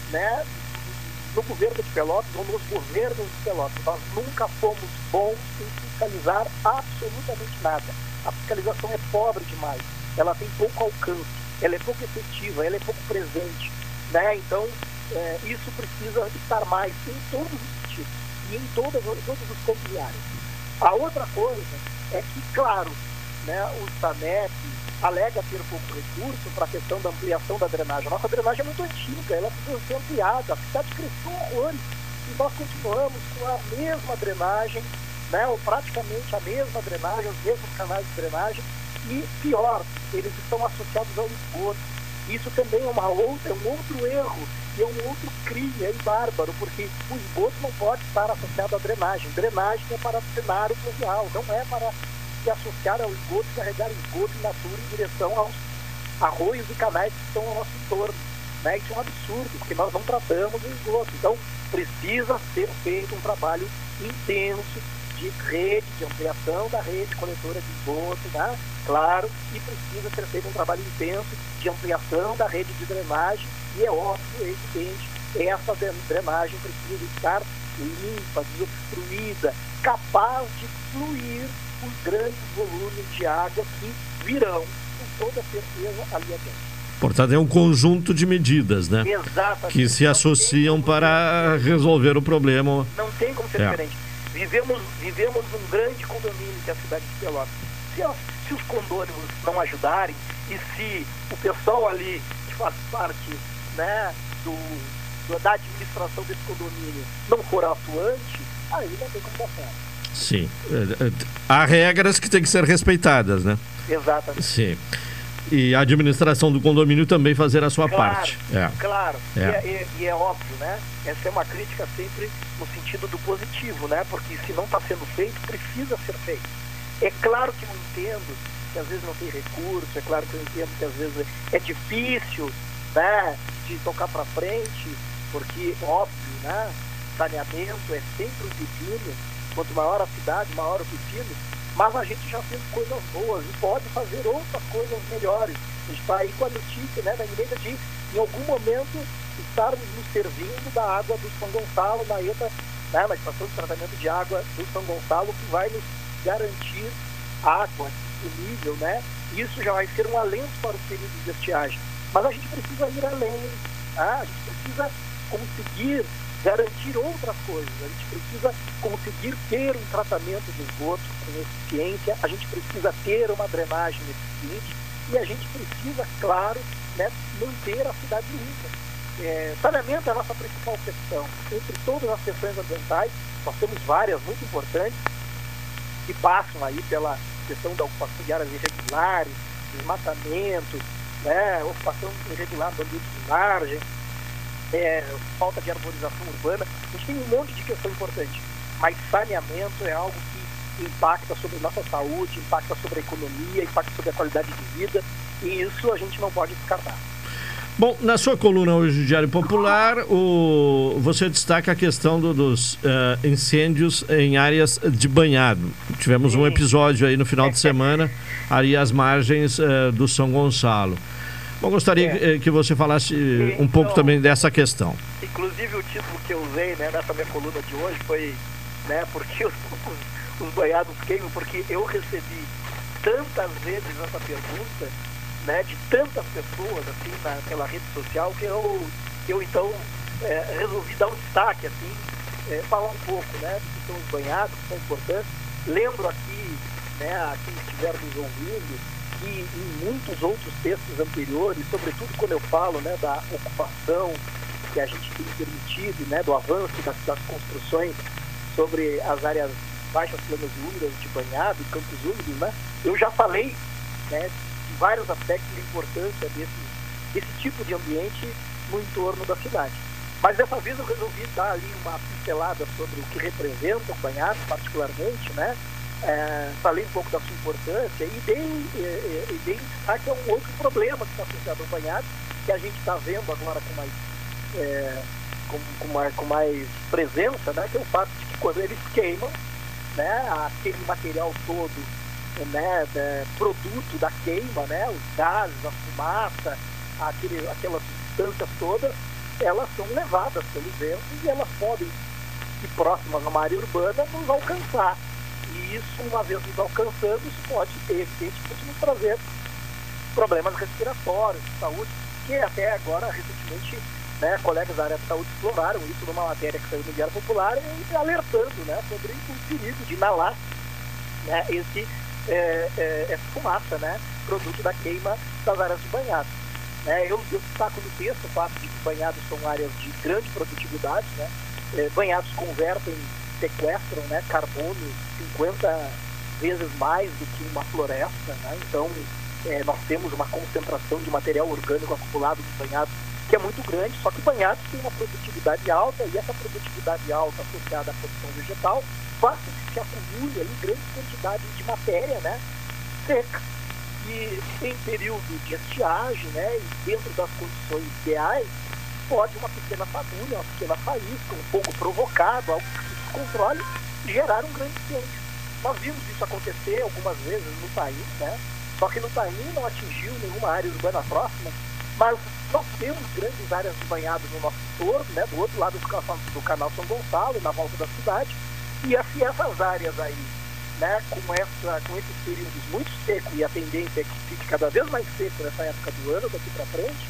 né, no governo de Pelotas ou nos governos de Pelotas. Nós nunca fomos bons em fiscalizar absolutamente nada. A fiscalização é pobre demais, ela tem pouco alcance, ela é pouco efetiva, ela é pouco presente. Né? Então, é, isso precisa estar mais em todos os sentidos e em em todos os campos. A outra coisa é que, claro, né, o SANEP alega ter pouco recurso para a questão da ampliação da drenagem. A nossa drenagem é muito antiga, ela precisa ser ampliada. A cidade cresceu horrores e nós continuamos com a mesma drenagem, né, ou praticamente a mesma drenagem, os mesmos canais de drenagem e, pior, eles estão associados ao esgoto. Isso também é, uma outra, é um outro erro e é um outro crime é bárbaro, porque o esgoto não pode estar associado à drenagem. Drenagem é para drenar o pluvial, não é para se associar ao esgoto, carregar esgoto in natura em direção aos arroios e canais que estão ao nosso entorno. Né? Isso é um absurdo, porque nós não tratamos o esgoto. Então, precisa ser feito um trabalho intenso de rede, de ampliação da rede coletora de esgoto, né? claro, e precisa ser feito um trabalho intenso de ampliação da rede de drenagem, e é óbvio, é evidente, essa drenagem precisa estar limpa, desobstruída, capaz de fluir os grandes volumes de água que virão, com toda certeza, ali adentro. Portanto, é um conjunto de medidas, né? Exatamente. Que se associam para resolver o problema. Não tem como ser É. diferente. Vivemos, vivemos num grande condomínio que é a cidade de Pelotas. Se, se os condôminos não ajudarem e se o pessoal ali que faz parte né, do, do- da administração desse condomínio não for atuante, aí não tem como dar certo. Sim. É, é, Há regras que têm que ser respeitadas, né? Exatamente. Sim. E a administração do condomínio também fazer a sua Claro, parte. É. Claro, É. E, é, e- e é óbvio, né? Essa é uma crítica sempre no sentido do positivo, né? Porque se não está sendo feito, precisa ser feito. É claro que eu entendo que às vezes não tem recurso, é claro que eu entendo que às vezes é difícil, né? De tocar para frente, porque óbvio, né? Saneamento é sempre um pepino. Quanto maior a cidade, maior o pepino. Mas a gente já fez coisas boas e pode fazer outras coisas melhores. A gente está aí com a notícia, né, da emenda de, em algum momento, estarmos nos servindo da água do São Gonçalo na ETA, né, na estação de tratamento de água do São Gonçalo, que vai nos garantir água disponível, né? Isso já vai ser um alento para os períodos de estiagem. Mas a gente precisa ir além, tá? a gente precisa conseguir garantir outras coisas. A gente precisa conseguir ter um tratamento de esgoto com eficiência, a gente precisa ter uma drenagem eficiente e a gente precisa, claro, né, manter a cidade limpa. É, saneamento é a nossa principal questão. Entre todas as questões ambientais, nós temos várias muito importantes que passam aí pela questão da ocupação de áreas irregulares, desmatamento, né, ocupação irregular do ambiente de margem, é, falta de arborização urbana. A gente tem um monte de questão importante, mas saneamento é algo que impacta sobre nossa saúde, impacta sobre a economia, impacta sobre a qualidade de vida, e isso a gente não pode descartar. Bom, na sua coluna hoje do Diário Popular, o, você destaca a questão do- dos eh, incêndios em áreas de banhado. Tivemos um episódio aí no final de semana, ali às margens eh, do São Gonçalo. Bom, gostaria eh, que você falasse eh, um pouco também dessa questão. Inclusive o título que eu usei né, nessa minha coluna de hoje foi né, porque os, os, os banhados queimam, porque eu recebi tantas vezes essa pergunta né, de tantas pessoas assim na, pela rede social que eu eu então é, resolvi dar um destaque, assim, é, falar um pouco, né, do que são os banhados, que são importantes. Lembro aqui, né, a quem estiver nos ouvindo, em muitos outros textos anteriores, sobretudo quando eu falo, né, da ocupação que a gente tem permitido, né, do avanço das, das construções sobre as áreas baixas planas úmidas de banhado campos úmidos, né, eu já falei, né, de vários aspectos da importância desse, desse tipo de ambiente no entorno da cidade. Mas dessa vez eu resolvi dar ali uma pincelada sobre o que representa o banhado, particularmente, né? É, falei um pouco da sua importância e dei, e, e dei destaque a um outro problema que está associado ao banhado, que a gente está vendo agora com mais, é, com, com, mais, com mais presença, né? Que é o fato de que quando eles queimam, né? Aquele material todo né, é, produto da queima, né, os gases, a fumaça, aquele, aquelas substâncias todas, elas são levadas pelo vento e elas podem, ir próximas à área urbana, nos alcançar. Isso, uma vez nos alcançando, isso pode, evidentemente, nos trazer problemas respiratórios, de saúde, que até agora, recentemente, né, colegas da área de saúde exploraram isso numa matéria que saiu no Diário Popular alertando né, sobre o perigo de inalar né, esse é, é, essa fumaça, né? Produto da queima das áreas de banhado. Né? Eu, eu destaco no texto o fato de que banhados são áreas de grande produtividade, né? É, banhados convertem, sequestram né, carbono 50 vezes mais do que uma floresta, né? Então, é, nós temos uma concentração de material orgânico acumulado nos banhados que é muito grande, só que banhados têm uma produtividade alta e essa produtividade alta associada à produção vegetal faz com que se acumule ali grandes quantidades de matéria né, seca. E em período de estiagem, né, e dentro das condições ideais, pode uma pequena fagulha, uma pequena faísca, um fogo provocado, algo que descontrole, gerar um grande incêndio. Nós vimos isso acontecer algumas vezes no país, né? Só que no país não atingiu nenhuma área urbana próxima, mas nós temos grandes áreas de banhado no nosso entorno, né? Do outro lado do, do canal São Gonçalo, na volta da cidade, e assim, essas áreas aí, né, com, essa, com esses períodos muito secos e a tendência é que fique cada vez mais seco nessa época do ano, daqui para frente,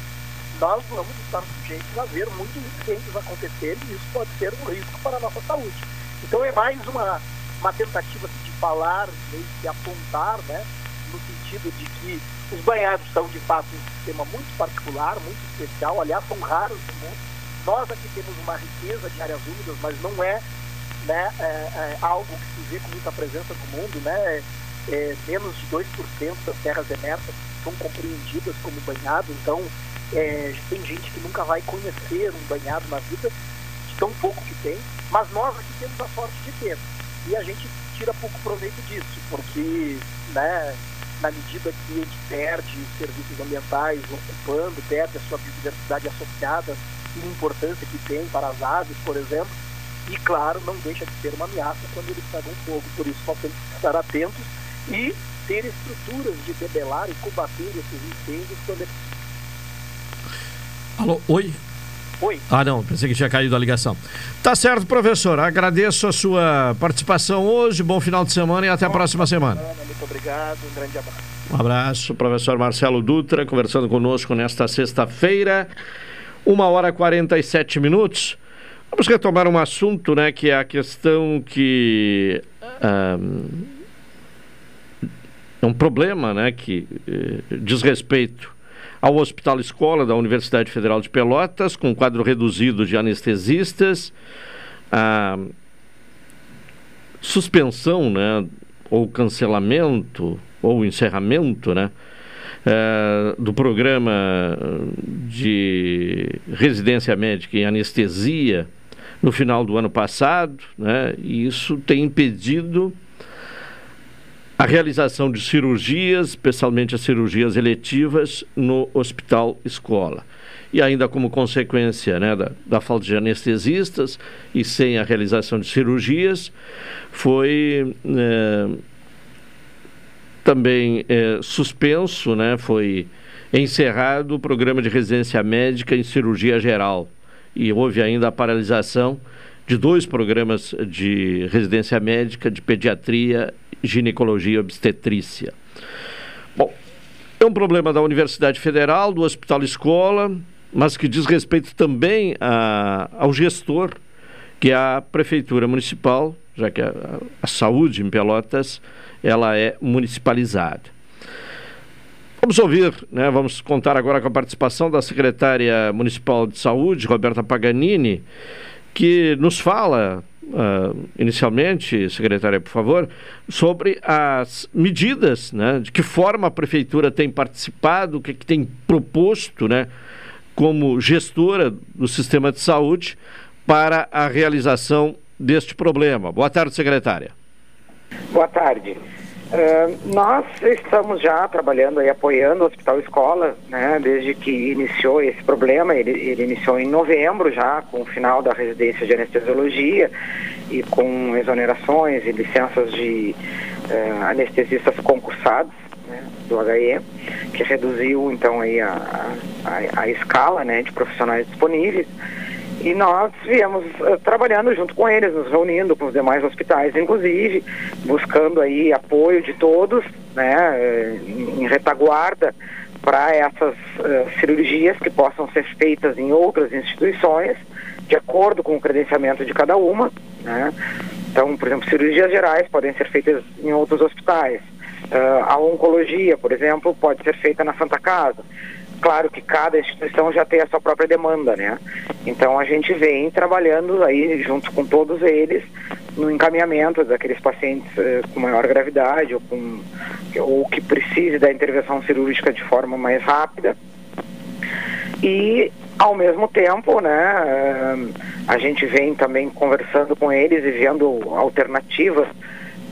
nós vamos estar sujeitos a ver muitos incêndios acontecerem e isso pode ser um risco para a nossa saúde. Então é mais uma, uma tentativa de falar, de apontar, né, no sentido de que os banhados são de fato um sistema muito particular, muito especial, aliás, são raros no mundo. Nós aqui temos uma riqueza de áreas úmidas, mas não é né, é, é, algo que se vê com muita presença no mundo, né, é, menos de 2% das terras emersas são compreendidas como banhado, então é, tem gente que nunca vai conhecer um banhado na vida, de tão pouco que tem, mas nós aqui temos a sorte de ter. E a gente tira pouco proveito disso, porque né, na medida que a gente perde os serviços ambientais ocupando, perde a sua biodiversidade associada e a importância que tem para as aves, por exemplo, e, claro, não deixa de ser uma ameaça quando eles pegam fogo. Por isso, nós temos que estar atentos e ter estruturas de debelar e combater esses incêndios quando eles... Alô, oi? Oi. Ah, não, pensei que tinha caído a ligação. Tá certo, professor. Agradeço a sua participação hoje. Bom final de semana e até Bom, a próxima semana. Muito obrigado. Um grande abraço. Um abraço, professor Marcelo Dutra, conversando conosco nesta sexta-feira, uma hora e 47 minutos. Vamos retomar um assunto, né, que é a questão que um, é um problema, né, que eh, diz respeito ao Hospital Escola da Universidade Federal de Pelotas, com quadro reduzido de anestesistas, a suspensão, né, ou cancelamento ou encerramento, né, eh, do programa de residência médica em anestesia no final do ano passado, né? e isso tem impedido a realização de cirurgias, especialmente as cirurgias eletivas, no hospital escola. E ainda como consequência né, da, da falta de anestesistas e sem a realização de cirurgias, foi é, também é, suspenso, né, foi encerrado o programa de residência médica em cirurgia geral e houve ainda a paralisação de dois programas de residência médica de pediatria, ginecologia e obstetrícia. Bom, é um problema da Universidade Federal, do Hospital Escola, mas que diz respeito também a, ao gestor, que é a Prefeitura Municipal, já que a, a saúde em Pelotas ela é municipalizada. Vamos ouvir, né? vamos contar agora com a participação da secretária municipal de saúde, Roberta Paganini, que nos fala, uh, inicialmente, secretária, por favor, sobre as medidas, né? de que forma a prefeitura tem participado, o que, que tem proposto, né? como gestora do sistema de saúde, para a realização deste problema. Boa tarde, secretária. Boa tarde. Uh, nós estamos já trabalhando e apoiando o Hospital Escola, né, desde que iniciou esse problema. Ele, ele, iniciou em novembro já, com o final da residência de anestesiologia e com exonerações e licenças de uh, anestesistas concursados né, do HE, que reduziu então aí a, a, a escala né, de profissionais disponíveis. E nós viemos uh, trabalhando junto com eles, nos reunindo com os demais hospitais, inclusive, buscando aí apoio de todos, né, em, em retaguarda para essas uh, cirurgias que possam ser feitas em outras instituições, de acordo com o credenciamento de cada uma. Né? Então, por exemplo, cirurgias gerais podem ser feitas em outros hospitais. Uh, a oncologia, por exemplo, pode ser feita na Santa Casa claro que cada instituição já tem a sua própria demanda, né? Então a gente vem trabalhando aí junto com todos eles no encaminhamento daqueles pacientes eh, com maior gravidade ou com ou que precise da intervenção cirúrgica de forma mais rápida. E ao mesmo tempo, né, eh, a gente vem também conversando com eles e vendo alternativas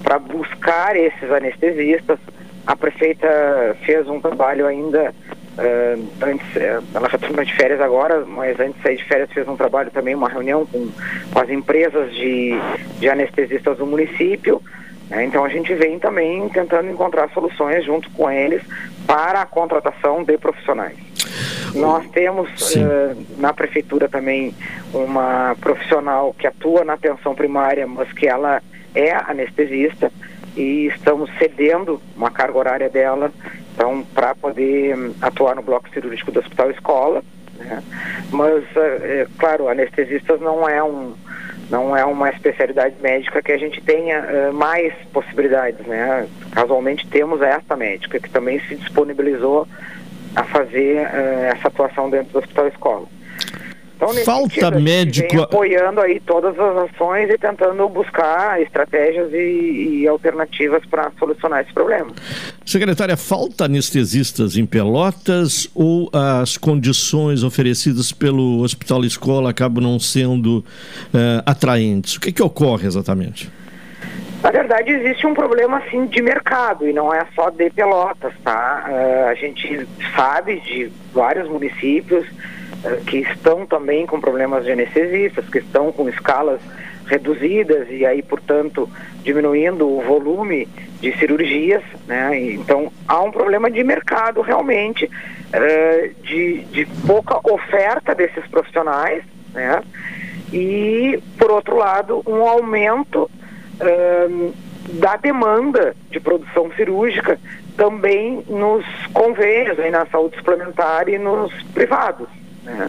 para buscar esses anestesistas. A prefeita fez um trabalho ainda Uh, antes, uh, ela já está de férias agora, mas antes de sair de férias fez um trabalho também, uma reunião com, com as empresas de, de anestesistas do município. Né? Então a gente vem também tentando encontrar soluções junto com eles para a contratação de profissionais. Nós temos uh, na prefeitura também uma profissional que atua na atenção primária, mas que ela é anestesista e estamos cedendo uma carga horária dela então, para poder hum, atuar no bloco cirúrgico do Hospital Escola, né? mas, é, claro, anestesistas não é um não é uma especialidade médica que a gente tenha uh, mais possibilidades, né? Casualmente temos essa médica que também se disponibilizou a fazer uh, essa atuação dentro do Hospital Escola. Então, Falta sentido, médico. apoiando aí todas as ações e tentando buscar estratégias e, e alternativas para solucionar esse problema. Secretária, falta anestesistas em Pelotas ou as condições oferecidas pelo Hospital Escola acabam não sendo uh, atraentes? O que, que ocorre exatamente? Na verdade, existe um problema assim de mercado e não é só de Pelotas, tá? Uh, a gente sabe de vários municípios que estão também com problemas de anestesistas, que estão com escalas reduzidas e aí, portanto, diminuindo o volume de cirurgias, né? Então, há um problema de mercado realmente, uh, de, de pouca oferta desses profissionais, né? E, por outro lado, um aumento uh, da demanda de produção cirúrgica também nos convênios, aí na saúde suplementar e nos privados. Né?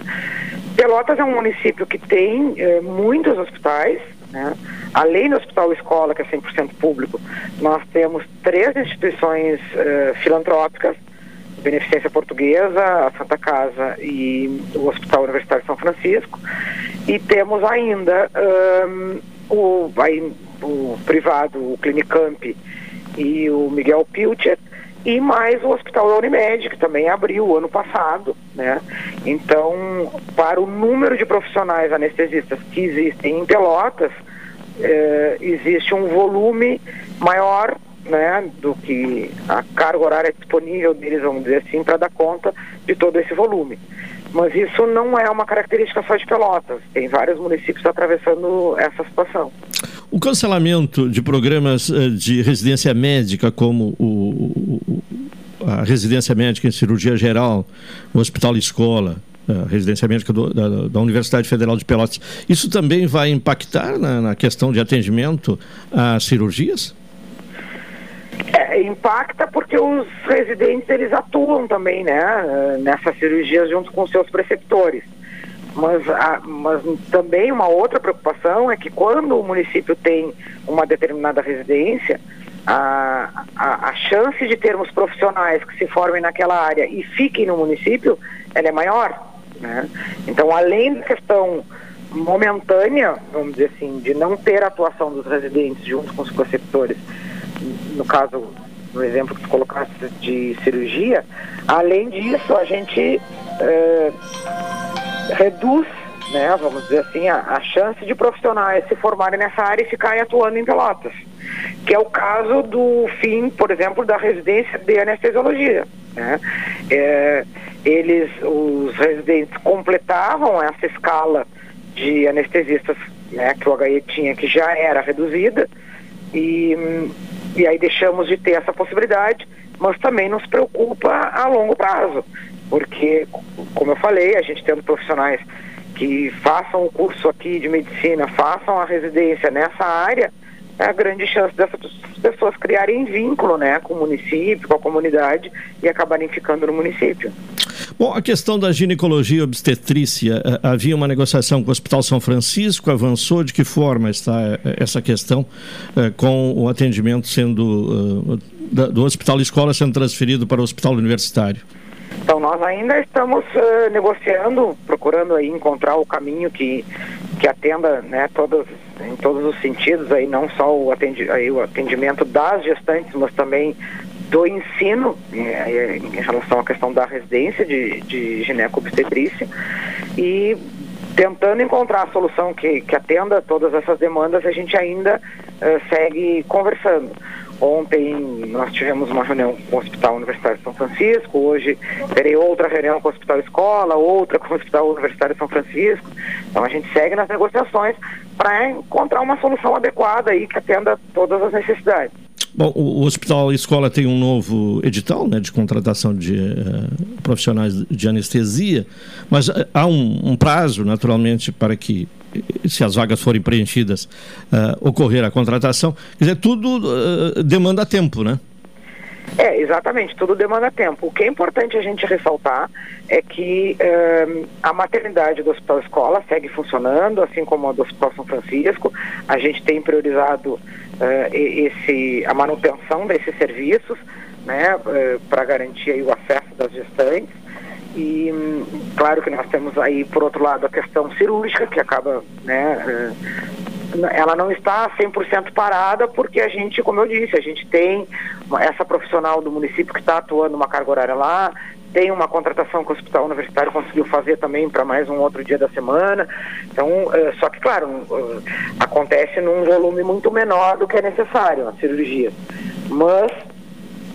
Pelotas é um município que tem eh, muitos hospitais, né? além do Hospital Escola, que é 100% público, nós temos três instituições eh, filantrópicas, Beneficência Portuguesa, a Santa Casa e o Hospital Universitário de São Francisco, e temos ainda um, o, o privado, o Clinicamp e o Miguel Pilcher, e mais o Hospital da Unimed, que também abriu ano passado, né? Então, para o número de profissionais anestesistas que existem em Pelotas, eh, existe um volume maior né, do que a carga horária disponível deles, vamos dizer assim, para dar conta de todo esse volume. Mas isso não é uma característica só de Pelotas, tem vários municípios atravessando essa situação. O cancelamento de programas eh, de residência médica, como o, a residência médica em cirurgia geral, o Hospital Escola, a residência médica do, da, da, Universidade Federal de Pelotas, isso também vai impactar na, na questão de atendimento às cirurgias? É, impacta porque os residentes eles atuam também, né, eh, nessas cirurgias junto com seus preceptores. Mas, a, mas também uma outra preocupação é que quando o município tem uma determinada residência, a, a, a chance de termos profissionais que se formem naquela área e fiquem no município, ela é maior. Né? Então, além da questão momentânea, vamos dizer assim, de não ter atuação dos residentes junto com os preceptores, no caso, no exemplo que tu colocaste de cirurgia, além disso, a gente eh, reduz, né, vamos dizer assim, a, a chance de profissionais se formarem nessa área e ficarem atuando em Pelotas, que é o caso do fim, por exemplo, da residência de anestesiologia. Né? É, eles, os residentes completavam essa escala de anestesistas né, que o HE tinha, que já era reduzida, e, e aí deixamos de ter essa possibilidade, mas também nos preocupa a longo prazo, porque, como eu falei, a gente tendo profissionais que façam o curso aqui de medicina, façam a residência nessa área, é a grande chance dessas pessoas criarem vínculo né, com o município, com a comunidade e acabarem ficando no município. Bom, a questão da ginecologia e obstetrícia, eh, havia uma negociação com o Hospital São Francisco, avançou? De que forma está eh, essa questão eh, com o atendimento sendo do Hospital Escola sendo transferido para o Hospital Universitário? Então nós ainda estamos uh, negociando, procurando aí encontrar o caminho que, que atenda né, todos, em todos os sentidos, aí não só o, atendi, aí, o atendimento das gestantes, mas também do ensino eh, em relação à questão da residência de, de gineco-obstetrícia e tentando encontrar a solução que, que atenda todas essas demandas, a gente ainda uh, segue conversando. Ontem nós tivemos uma reunião com o Hospital Universitário de São Francisco, hoje terei outra reunião com o Hospital Escola, outra com o Hospital Universitário de São Francisco. Então a gente segue nas negociações para encontrar uma solução adequada aí que atenda todas as necessidades. Bom, o, Hospital Escola tem um novo edital né, de contratação de uh, profissionais de anestesia, mas uh, há um, um prazo, naturalmente, para que se as vagas forem preenchidas, uh, ocorrer a contratação. Quer dizer, tudo uh, demanda tempo, né? É, exatamente, tudo demanda tempo. O que é importante a gente ressaltar é que uh, a maternidade do Hospital Escola segue funcionando, assim como a do Hospital São Francisco. A gente tem priorizado esse, a manutenção desses serviços, né, para garantir o acesso das gestantes. E claro que nós temos aí, por outro lado, a questão cirúrgica, que acaba, né, eh, ela não está 100% parada, porque a gente, como eu disse, a gente tem essa profissional do município que está atuando uma carga horária lá, tem uma contratação que o Hospital Universitário conseguiu fazer também para mais um outro dia da semana. Então, eh, só que, claro, eh, acontece num volume muito menor do que é necessário a cirurgia. Mas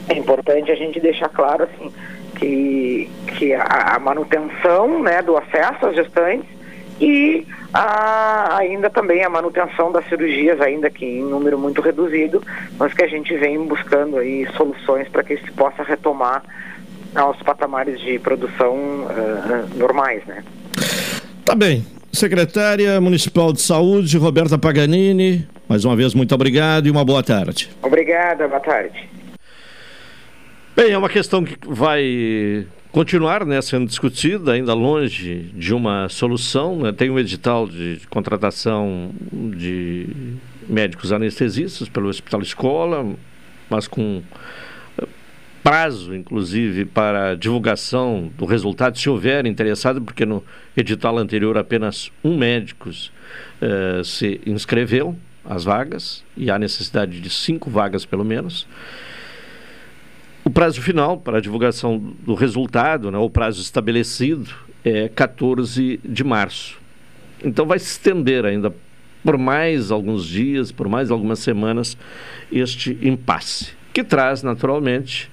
é importante a gente deixar claro, assim, que, que a, a manutenção né, do acesso às gestantes e a, ainda também a manutenção das cirurgias, ainda que em número muito reduzido, mas que a gente vem buscando aí soluções para que se possa retomar aos patamares de produção uh, normais, né? Tá bem. Secretária Municipal de Saúde, Roberta Paganini, mais uma vez muito obrigado e uma boa tarde. Obrigada, boa tarde. Bem, é uma questão que vai continuar né, sendo discutida, ainda longe de uma solução. Né? Tem um edital de contratação de médicos anestesistas pelo Hospital Escola, mas com eh, prazo, inclusive, para divulgação do resultado, se houver interessado, porque no edital anterior apenas um médico eh, se inscreveu às vagas, e há necessidade de cinco vagas pelo menos. O prazo final para a divulgação do resultado, né, o prazo estabelecido, é 14 de março. Então vai se estender ainda por mais alguns dias, por mais algumas semanas, este impasse, que traz naturalmente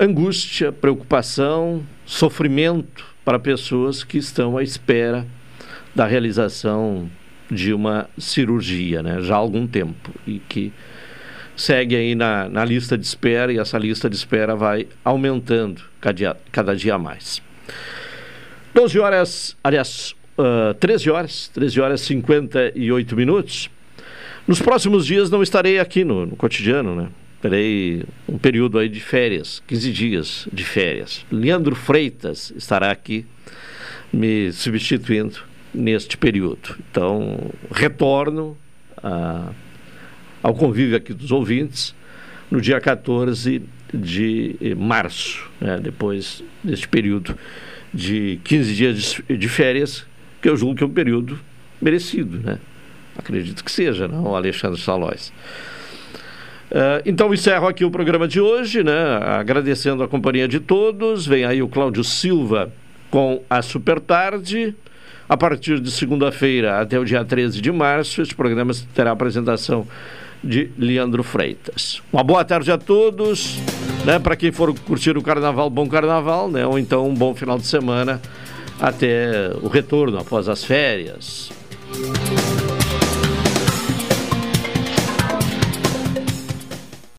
angústia, preocupação, sofrimento para pessoas que estão à espera da realização de uma cirurgia, né, já há algum tempo e que segue aí na, na lista de espera e essa lista de espera vai aumentando cada dia, cada dia mais. 12 horas, aliás, uh, 13 horas, 13 horas e 58 minutos. Nos próximos dias não estarei aqui no, no cotidiano, né? terei um período aí de férias, 15 dias de férias. Leandro Freitas estará aqui me substituindo neste período. Então, retorno a, ao convívio aqui dos ouvintes no dia 14 de março, né, depois deste período de 15 dias de, férias, que eu julgo que é um período merecido, né? Acredito que seja, não, Alexandre Salóis. Uh, então encerro aqui o programa de hoje, né? Agradecendo a companhia de todos. Vem aí o Cláudio Silva com a Super Tarde. A partir de segunda-feira até o dia 13 de março, este programa terá apresentação de Leandro Freitas. Uma boa tarde a todos, né? Para quem for curtir o carnaval, bom carnaval, né? Ou então um bom final de semana até o retorno após as férias.